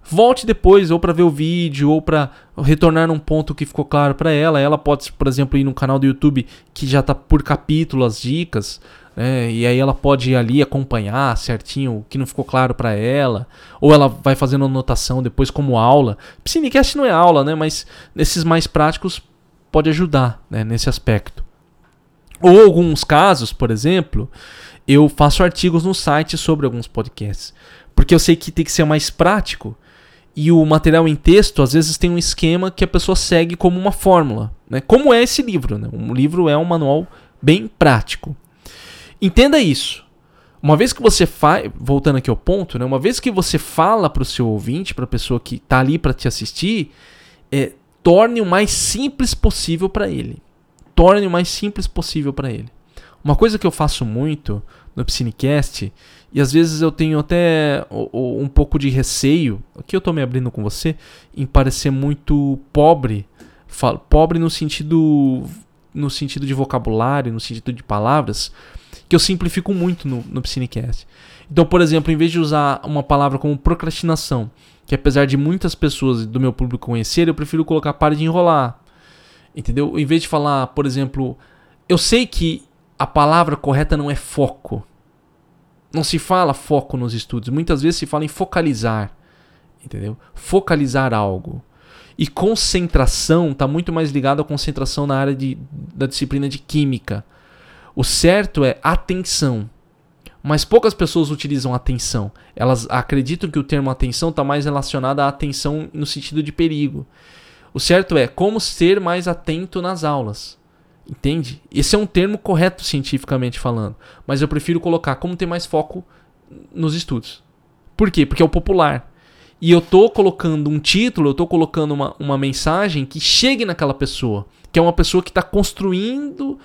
volte depois ou para ver o vídeo ou para retornar num ponto que ficou claro para ela. Ela pode, por exemplo, ir no canal do YouTube que já está por capítulo as dicas, né, e aí ela pode ir ali acompanhar certinho o que não ficou claro para ela, ou ela vai fazendo anotação depois como aula. Piscinecast não é aula, né, mas nesses mais práticos pode ajudar né, nesse aspecto. Ou alguns casos, por exemplo, eu faço artigos no site sobre alguns podcasts. Porque eu sei que tem que ser mais prático. E o material em texto, às vezes, tem um esquema que a pessoa segue como uma fórmula. Né? Como é esse livro? Né? Um livro é um manual bem prático. Entenda isso. Uma vez que você faz, voltando aqui ao ponto, né? uma vez que você fala para o seu ouvinte, para a pessoa que está ali para te assistir, é, torne o mais simples possível para ele. Torne o mais simples possível para ele. Uma coisa que eu faço muito no Piscinecast, e às vezes eu tenho até um pouco de receio, aqui eu tô me abrindo com você, em parecer muito pobre. Pobre no sentido no sentido de vocabulário, no sentido de palavras, que eu simplifico muito no, no Piscinecast. Então, por exemplo, em vez de usar uma palavra como procrastinação, que apesar de muitas pessoas do meu público conhecerem, eu prefiro colocar pare de enrolar. Entendeu? Em vez de falar, por exemplo, eu sei que a palavra correta não é foco. Não se fala foco nos estudos. Muitas vezes se fala em focalizar. Entendeu? Focalizar algo. E concentração está muito mais ligado à concentração na área de, da disciplina de química. O certo é atenção. Mas poucas pessoas utilizam atenção. Elas acreditam que o termo atenção está mais relacionado à atenção no sentido de perigo. O certo é como ser mais atento nas aulas. Entende? Esse é um termo correto cientificamente falando. Mas eu prefiro colocar como ter mais foco nos estudos. Por quê? Porque é o popular. E eu tô colocando um título, eu tô colocando uma, uma mensagem que chegue naquela pessoa. Que é uma pessoa que está construindo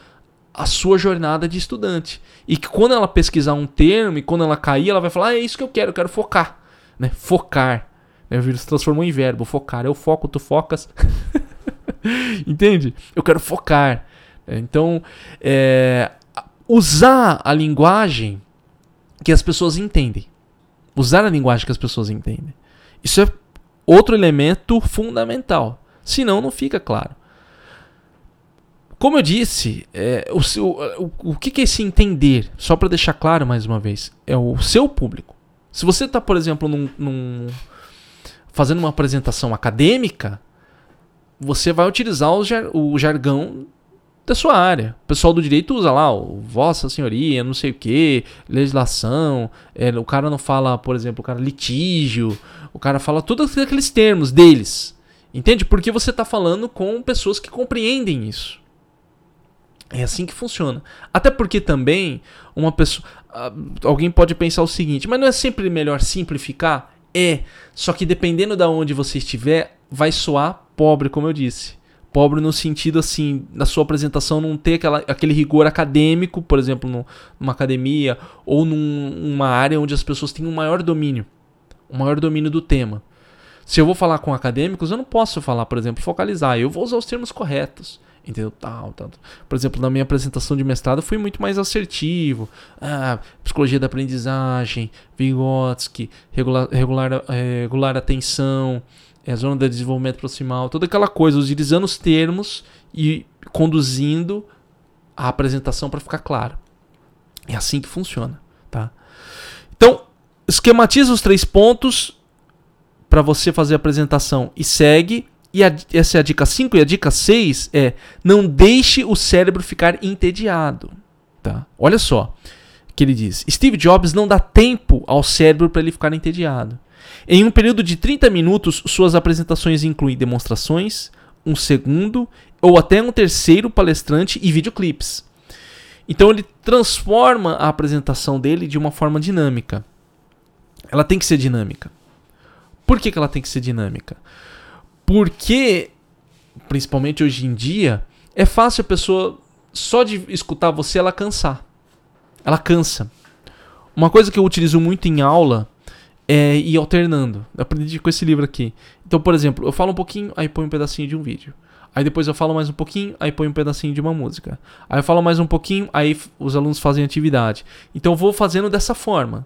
a sua jornada de estudante. E que quando ela pesquisar um termo e quando ela cair, ela vai falar: ah, é isso que eu quero, eu quero focar. Né? Focar. Né? O vírus se transformou em verbo, focar. Eu foco, tu focas. Entende? Eu quero focar. Então, é, usar a linguagem que as pessoas entendem. Usar a linguagem que as pessoas entendem. Isso é outro elemento fundamental. Senão, não fica claro. como eu disse, é, o, o, o, que, é esse entender? Só para deixar claro mais uma vez, é o seu público. Se você está, por exemplo, num, num, fazendo uma apresentação acadêmica, você vai utilizar o, jar, o jargão da sua área. O pessoal do direito usa lá, o Vossa Senhoria, não sei o que, legislação. É, o cara não fala, por exemplo, o cara litígio. O cara fala todos aqueles termos deles. Entende? Porque você está falando com pessoas que compreendem isso. É assim que funciona. Até porque também uma pessoa. Alguém pode pensar o seguinte, mas não é sempre melhor simplificar? É. Só que dependendo de onde você estiver, vai soar pobre, como eu disse. Pobre no sentido assim, da sua apresentação não ter aquela, aquele rigor acadêmico, por exemplo, no, numa academia, ou num, numa área onde as pessoas têm um maior domínio. Um maior domínio do tema. Se eu vou falar com acadêmicos, eu não posso falar, por exemplo, focalizar. Eu vou usar os termos corretos. Entendeu? Tal, tal. Por exemplo, na minha apresentação de mestrado eu fui muito mais assertivo. Ah, psicologia da aprendizagem, Vygotsky, regular, regular, é, regular atenção, é, zona de desenvolvimento proximal, toda aquela coisa, utilizando os termos e conduzindo a apresentação para ficar claro. É assim que funciona, tá? Então, esquematiza os três pontos para você fazer a apresentação e segue e a, essa é a dica 5 e a dica 6 é não deixe o cérebro ficar entediado, tá? Olha só que ele diz: Steve Jobs não dá tempo ao cérebro para ele ficar entediado. Em um período de 30 minutos, suas apresentações incluem demonstrações, um segundo ou até um terceiro palestrante e videoclipes. Então ele transforma a apresentação dele de uma forma dinâmica. Ela tem que ser dinâmica. Por que, que ela tem que ser dinâmica? Porque, principalmente hoje em dia, é fácil a pessoa, só de escutar você, ela cansar. Ela cansa. Uma coisa que eu utilizo muito em aula é ir alternando. Eu aprendi com esse livro aqui. Então, por exemplo, eu falo um pouquinho, aí põe um pedacinho de um vídeo. Aí depois eu falo mais um pouquinho, aí põe um pedacinho de uma música. Aí eu falo mais um pouquinho, aí os alunos fazem atividade. Então eu vou fazendo dessa forma.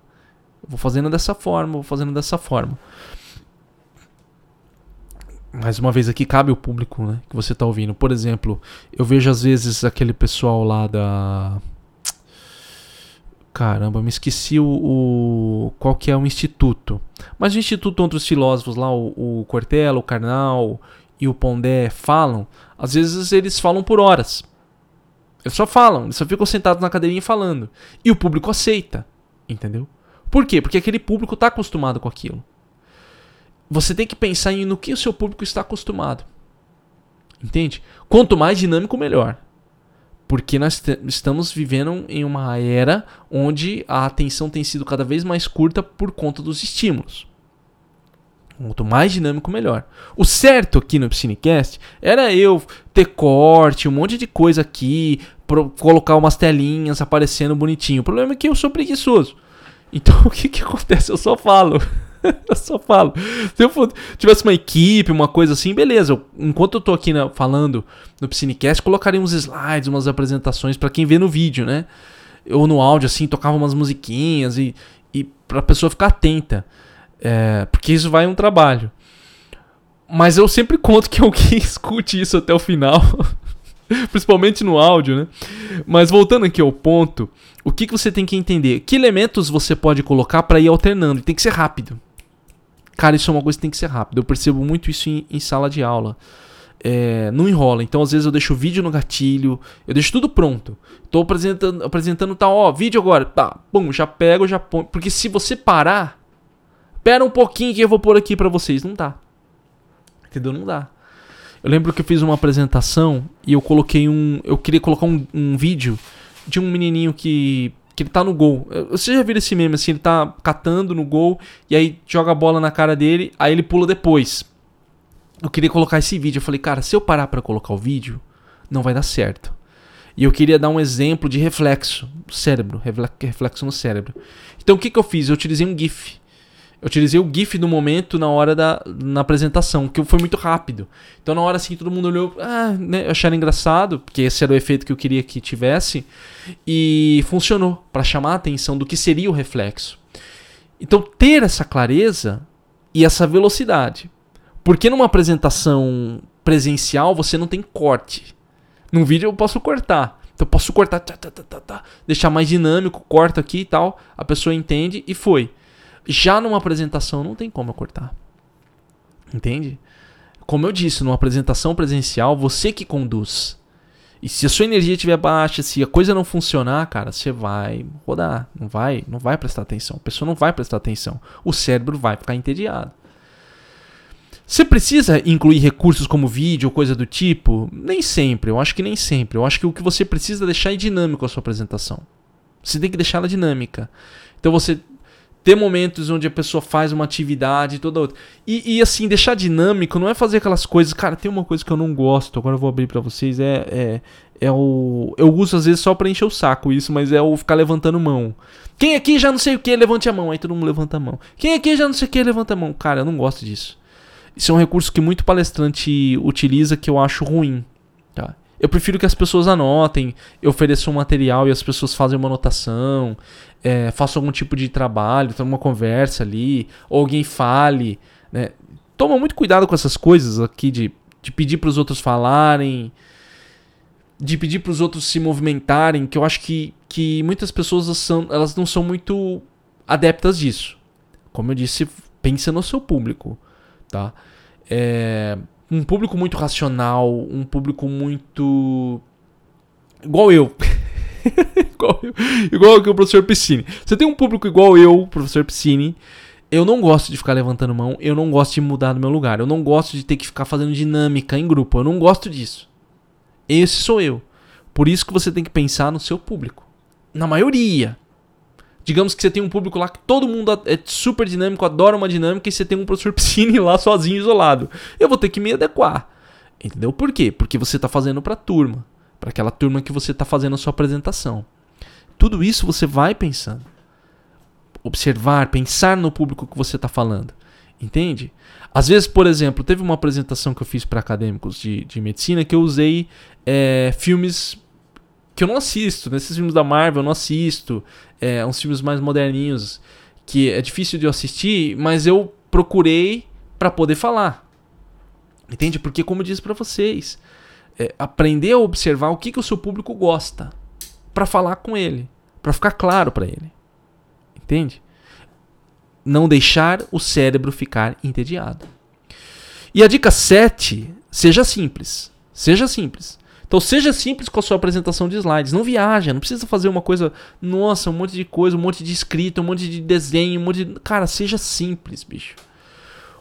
Vou fazendo dessa forma, vou fazendo dessa forma mais uma vez aqui cabe o público né, que você está ouvindo. Por exemplo, eu vejo às vezes aquele pessoal lá da. Caramba, me esqueci o, o, qual que é o instituto. Mas o instituto onde os filósofos lá, o, o Cortella, o Karnal e o Pondé falam, às vezes eles falam por horas. Eles só falam, eles só ficam sentados na cadeirinha falando. E o público aceita, entendeu? Por quê? Porque aquele público está acostumado com aquilo você tem que pensar no que o seu público está acostumado. Entende? Quanto mais dinâmico, melhor. Porque nós estamos vivendo em uma era onde a atenção tem sido cada vez mais curta por conta dos estímulos. Quanto mais dinâmico, melhor. O certo aqui no Cinecast era eu ter corte, um monte de coisa aqui, colocar umas telinhas aparecendo bonitinho. O problema é que eu sou preguiçoso. Então o que, que acontece? Eu só falo. eu só falo. Se eu for, tivesse uma equipe, uma coisa assim, beleza. Eu, enquanto eu tô aqui na, falando no Piscinecast, colocaria uns slides, umas apresentações para quem vê no vídeo, né? Ou no áudio, assim, tocava umas musiquinhas e, e pra pessoa ficar atenta. É, porque isso vai um trabalho. Mas eu sempre conto que alguém escute isso até o final. Principalmente no áudio, né? Mas voltando aqui ao ponto, o que, que você tem que entender? Que elementos você pode colocar para ir alternando? Tem que ser rápido. Cara, isso é uma coisa que tem que ser rápido. Eu percebo muito isso em, em sala de aula. É, não enrola. Então, às vezes, eu deixo o vídeo no gatilho, eu deixo tudo pronto. Tô apresentando, apresentando tal, ó, vídeo agora. Tá, bom, já pego, já ponho. Porque se você parar, pera um pouquinho que eu vou pôr aqui para vocês. Não dá. Entendeu? Não dá. Eu lembro que eu fiz uma apresentação e eu coloquei um. Eu queria colocar um, um vídeo de um menininho que que ele tá no gol. Você já viu esse meme assim, ele tá catando no gol e aí joga a bola na cara dele, aí ele pula depois. Eu queria colocar esse vídeo, eu falei, cara, se eu parar para colocar o vídeo, não vai dar certo. E eu queria dar um exemplo de reflexo cérebro, reflexo no cérebro. Então o que que eu fiz? Eu utilizei um GIF. Eu utilizei o GIF do momento na hora da na apresentação, que foi muito rápido. Então na hora assim todo mundo olhou, ah, né, acharam engraçado, porque esse era o efeito que eu queria que tivesse, e funcionou para chamar a atenção do que seria o reflexo. Então ter essa clareza e essa velocidade. Porque numa apresentação presencial você não tem corte. Num vídeo eu posso cortar. Então eu posso cortar, tá, tá, tá, tá, deixar mais dinâmico, corta aqui e tal, a pessoa entende e foi. Já numa apresentação não tem como eu cortar. Entende? Como eu disse, numa apresentação presencial, você que conduz. E se a sua energia estiver baixa, se a coisa não funcionar, cara, você vai rodar, não vai, não vai prestar atenção. A pessoa não vai prestar atenção. O cérebro vai ficar entediado. Você precisa incluir recursos como vídeo ou coisa do tipo? Nem sempre, eu acho que nem sempre. Eu acho que o que você precisa deixar é dinâmico a sua apresentação. Você tem que deixar ela dinâmica. Então você ter momentos onde a pessoa faz uma atividade e toda outra. E, e, assim, deixar dinâmico não é fazer aquelas coisas. Cara, tem uma coisa que eu não gosto, agora eu vou abrir para vocês. É, é, é o. Eu uso às vezes só pra encher o saco isso, mas é o ficar levantando mão. Quem aqui já não sei o que, levante a mão. Aí todo mundo levanta a mão. Quem aqui já não sei o que, levanta a mão. Cara, eu não gosto disso. Isso é um recurso que muito palestrante utiliza que eu acho ruim. Tá? Eu prefiro que as pessoas anotem, eu ofereço um material e as pessoas fazem uma anotação, é, façam algum tipo de trabalho, tem uma conversa ali, ou alguém fale. Né? Toma muito cuidado com essas coisas aqui de, de pedir para os outros falarem, de pedir para os outros se movimentarem, que eu acho que, que muitas pessoas são, elas não são muito adeptas disso. Como eu disse, pensa no seu público tá? É um público muito racional, um público muito igual eu. igual, igual que o professor Piscine. Você tem um público igual eu, professor Piscine. Eu não gosto de ficar levantando mão, eu não gosto de mudar do meu lugar, eu não gosto de ter que ficar fazendo dinâmica em grupo, eu não gosto disso. Esse sou eu. Por isso que você tem que pensar no seu público. Na maioria. Digamos que você tem um público lá que todo mundo é super dinâmico, adora uma dinâmica, e você tem um professor piscine lá sozinho, isolado. Eu vou ter que me adequar. Entendeu? Por quê? Porque você está fazendo para turma. Para aquela turma que você está fazendo a sua apresentação. Tudo isso você vai pensando. Observar, pensar no público que você está falando. Entende? Às vezes, por exemplo, teve uma apresentação que eu fiz para acadêmicos de, de medicina que eu usei é, filmes que eu não assisto. Nesses filmes da Marvel eu não assisto. É, uns filmes mais moderninhos que é difícil de eu assistir, mas eu procurei para poder falar. Entende? Porque como eu disse para vocês, é, aprender a observar o que, que o seu público gosta para falar com ele, para ficar claro para ele. Entende? Não deixar o cérebro ficar entediado. E a dica 7, seja simples. Seja simples. Então seja simples com a sua apresentação de slides. Não viaja, não precisa fazer uma coisa, nossa, um monte de coisa, um monte de escrita, um monte de desenho, um monte de. Cara, seja simples, bicho.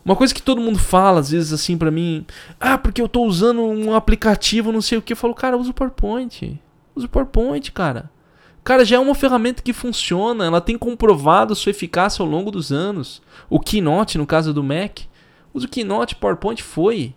Uma coisa que todo mundo fala, às vezes, assim, para mim, ah, porque eu tô usando um aplicativo, não sei o que. Eu falo, cara, usa o PowerPoint. Usa o PowerPoint, cara. Cara, já é uma ferramenta que funciona, ela tem comprovado sua eficácia ao longo dos anos. O Keynote, no caso do Mac, usa o Keynote, PowerPoint foi.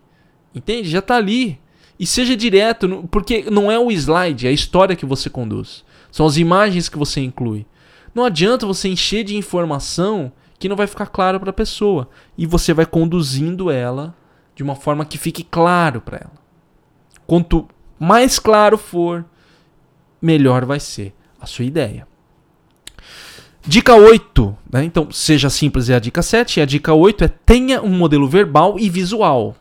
Entende? Já tá ali. E seja direto, porque não é o slide, é a história que você conduz. São as imagens que você inclui. Não adianta você encher de informação que não vai ficar claro para a pessoa. E você vai conduzindo ela de uma forma que fique claro para ela. Quanto mais claro for, melhor vai ser a sua ideia. Dica 8, né? então seja simples é a dica 7, e a dica 8 é tenha um modelo verbal e visual.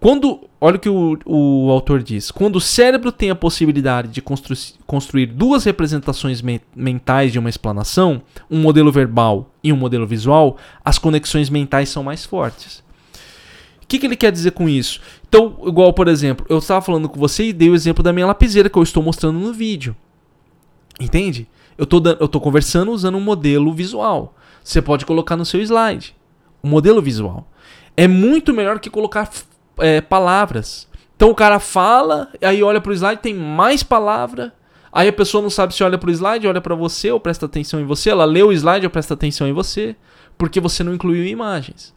Quando, olha o que o, o autor diz: quando o cérebro tem a possibilidade de constru construir duas representações me mentais de uma explanação, um modelo verbal e um modelo visual, as conexões mentais são mais fortes. O que, que ele quer dizer com isso? Então, igual, por exemplo, eu estava falando com você e dei o exemplo da minha lapiseira que eu estou mostrando no vídeo. Entende? Eu estou conversando usando um modelo visual. Você pode colocar no seu slide. Um modelo visual. É muito melhor que colocar é, palavras. Então o cara fala, aí olha pro slide, tem mais palavra. Aí a pessoa não sabe se olha pro slide, olha para você ou presta atenção em você. Ela lê o slide ou presta atenção em você, porque você não incluiu imagens.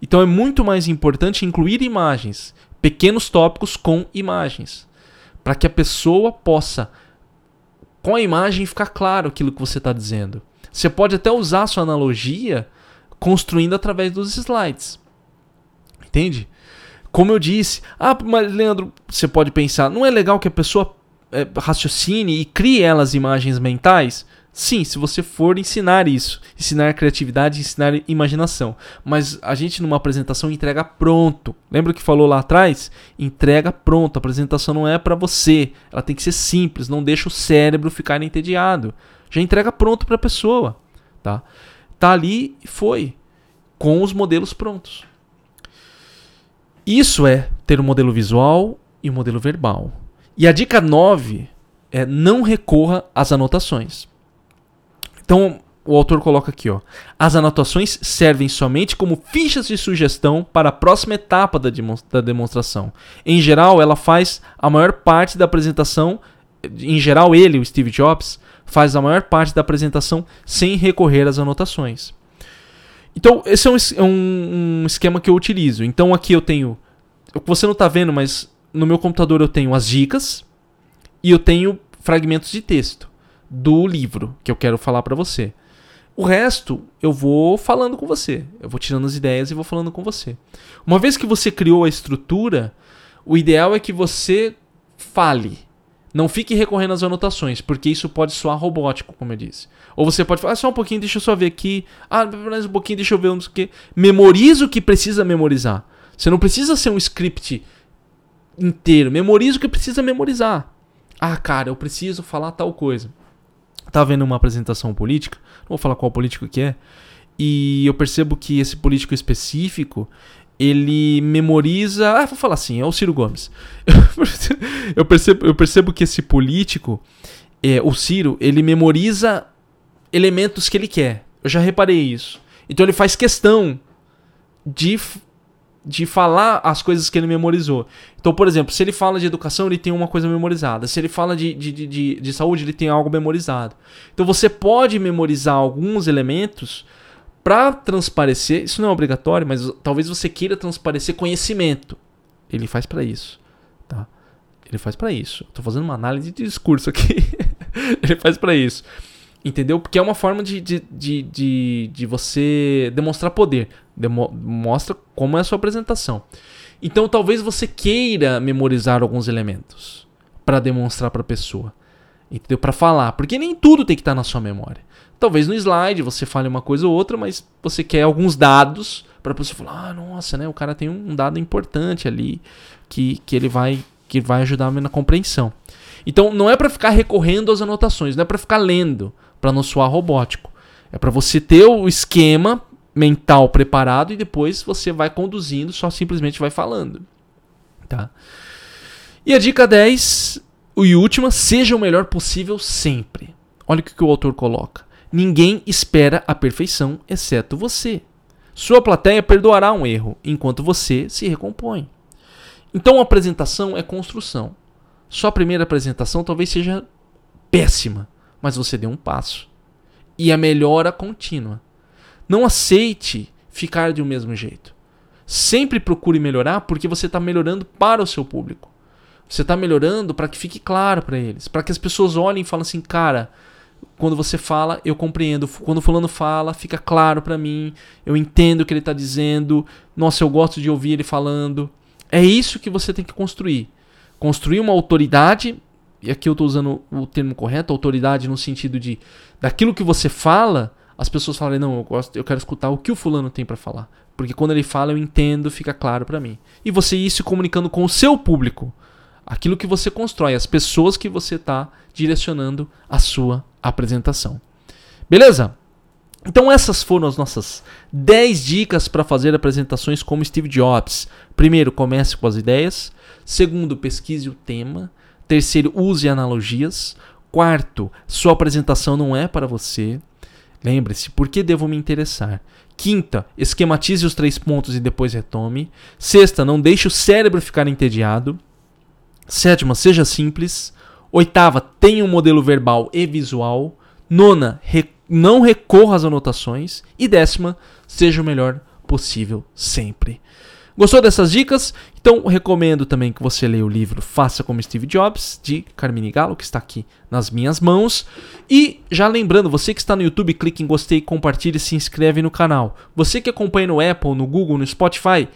Então é muito mais importante incluir imagens, pequenos tópicos com imagens, para que a pessoa possa, com a imagem, ficar claro aquilo que você está dizendo. Você pode até usar sua analogia construindo através dos slides. Entende? Como eu disse, ah, mas Leandro, você pode pensar, não é legal que a pessoa é, raciocine e crie elas imagens mentais? Sim, se você for ensinar isso, ensinar criatividade, ensinar imaginação. Mas a gente numa apresentação entrega pronto. Lembra que falou lá atrás? Entrega pronto. A apresentação não é para você. Ela tem que ser simples, não deixa o cérebro ficar entediado. Já entrega pronto para a pessoa, tá? Tá ali e foi com os modelos prontos. Isso é ter um modelo visual e um modelo verbal. E a dica 9 é não recorra às anotações. Então, o autor coloca aqui, ó. As anotações servem somente como fichas de sugestão para a próxima etapa da, da demonstração. Em geral, ela faz a maior parte da apresentação. Em geral, ele, o Steve Jobs, faz a maior parte da apresentação sem recorrer às anotações. Então, esse é um, é um, um esquema que eu utilizo. Então, aqui eu tenho. Você não está vendo, mas no meu computador eu tenho as dicas e eu tenho fragmentos de texto do livro que eu quero falar para você. O resto eu vou falando com você. Eu vou tirando as ideias e vou falando com você. Uma vez que você criou a estrutura, o ideal é que você fale. Não fique recorrendo às anotações, porque isso pode soar robótico, como eu disse. Ou você pode falar, ah, só um pouquinho, deixa eu só ver aqui. Ah, mais um pouquinho, deixa eu ver o que. Memoriza o que precisa memorizar. Você não precisa ser um script inteiro. Memoriza o que precisa memorizar. Ah, cara, eu preciso falar tal coisa tá vendo uma apresentação política, não vou falar qual político que é, e eu percebo que esse político específico, ele memoriza. Ah, vou falar assim, é o Ciro Gomes. eu, percebo, eu percebo que esse político, é, o Ciro, ele memoriza elementos que ele quer. Eu já reparei isso. Então ele faz questão de de falar as coisas que ele memorizou. Então, por exemplo, se ele fala de educação, ele tem uma coisa memorizada. Se ele fala de, de, de, de saúde, ele tem algo memorizado. Então, você pode memorizar alguns elementos para transparecer. Isso não é obrigatório, mas talvez você queira transparecer conhecimento. Ele faz para isso, tá? Ele faz para isso. Estou fazendo uma análise de discurso aqui. ele faz para isso. Entendeu? Porque é uma forma de, de, de, de, de você demonstrar poder. Demo mostra como é a sua apresentação. Então talvez você queira memorizar alguns elementos para demonstrar para a pessoa. Entendeu? Para falar. Porque nem tudo tem que estar tá na sua memória. Talvez no slide você fale uma coisa ou outra, mas você quer alguns dados para a pessoa falar: ah, nossa, né? O cara tem um dado importante ali que, que ele vai, que vai ajudar na compreensão. Então não é para ficar recorrendo às anotações, não é para ficar lendo para não soar robótico. É para você ter o esquema mental preparado e depois você vai conduzindo, só simplesmente vai falando. Tá? E a dica 10 e última, seja o melhor possível sempre. Olha o que o autor coloca. Ninguém espera a perfeição, exceto você. Sua plateia perdoará um erro, enquanto você se recompõe. Então a apresentação é construção. Sua primeira apresentação talvez seja péssima mas você deu um passo. E a melhora contínua. Não aceite ficar de um mesmo jeito. Sempre procure melhorar porque você está melhorando para o seu público. Você está melhorando para que fique claro para eles, para que as pessoas olhem e falem assim, cara, quando você fala, eu compreendo. Quando o fulano fala, fica claro para mim. Eu entendo o que ele está dizendo. Nossa, eu gosto de ouvir ele falando. É isso que você tem que construir. Construir uma autoridade e aqui eu estou usando o termo correto, autoridade no sentido de daquilo que você fala, as pessoas falarem, não, eu gosto, eu quero escutar o que o fulano tem para falar, porque quando ele fala eu entendo, fica claro para mim. E você ir se comunicando com o seu público, aquilo que você constrói, as pessoas que você está direcionando a sua apresentação. Beleza? Então essas foram as nossas 10 dicas para fazer apresentações como Steve Jobs. Primeiro, comece com as ideias. Segundo, pesquise o tema. Terceiro, use analogias. Quarto, sua apresentação não é para você. Lembre-se, por que devo me interessar? Quinta, esquematize os três pontos e depois retome. Sexta, não deixe o cérebro ficar entediado. Sétima, seja simples. Oitava, tenha um modelo verbal e visual. Nona, re não recorra às anotações. E décima, seja o melhor possível sempre. Gostou dessas dicas? Então recomendo também que você leia o livro Faça como Steve Jobs, de Carmine Gallo, que está aqui nas minhas mãos. E já lembrando, você que está no YouTube, clique em gostei, compartilhe e se inscreve no canal. Você que acompanha no Apple, no Google, no Spotify,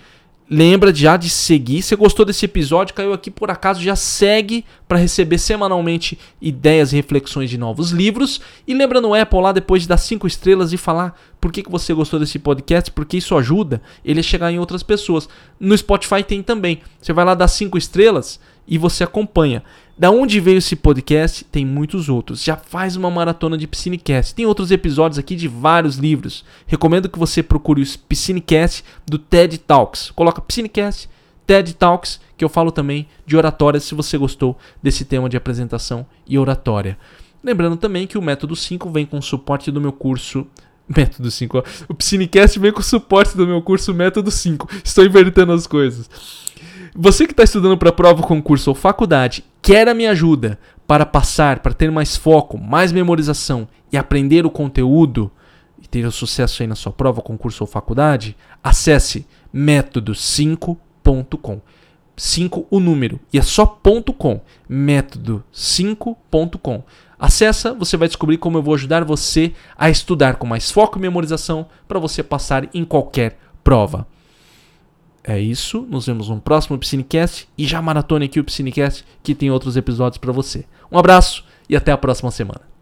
Lembra já de seguir. Se gostou desse episódio, caiu aqui por acaso, já segue para receber semanalmente ideias e reflexões de novos livros. E lembra no Apple lá depois de dar cinco estrelas e falar por que, que você gostou desse podcast, porque isso ajuda ele a chegar em outras pessoas. No Spotify tem também. Você vai lá dar cinco estrelas e você acompanha. Da onde veio esse podcast? Tem muitos outros. Já faz uma maratona de Piscinecast. Tem outros episódios aqui de vários livros. Recomendo que você procure o Piscinecast do TED Talks. Coloca Piscinecast, TED Talks, que eu falo também de oratória, se você gostou desse tema de apresentação e oratória. Lembrando também que o Método 5 vem com suporte do meu curso Método 5. O Piscinecast vem com suporte do meu curso Método 5. Estou invertendo as coisas. Você que está estudando para prova, concurso ou faculdade, quer a minha ajuda para passar, para ter mais foco, mais memorização e aprender o conteúdo e ter sucesso aí na sua prova, concurso ou faculdade, acesse método5.com. 5 o número e é só ponto .com, método5.com. Acessa, você vai descobrir como eu vou ajudar você a estudar com mais foco e memorização para você passar em qualquer prova. É isso, nos vemos no próximo Piscinecast e já maratone aqui o Piscinecast que tem outros episódios para você. Um abraço e até a próxima semana.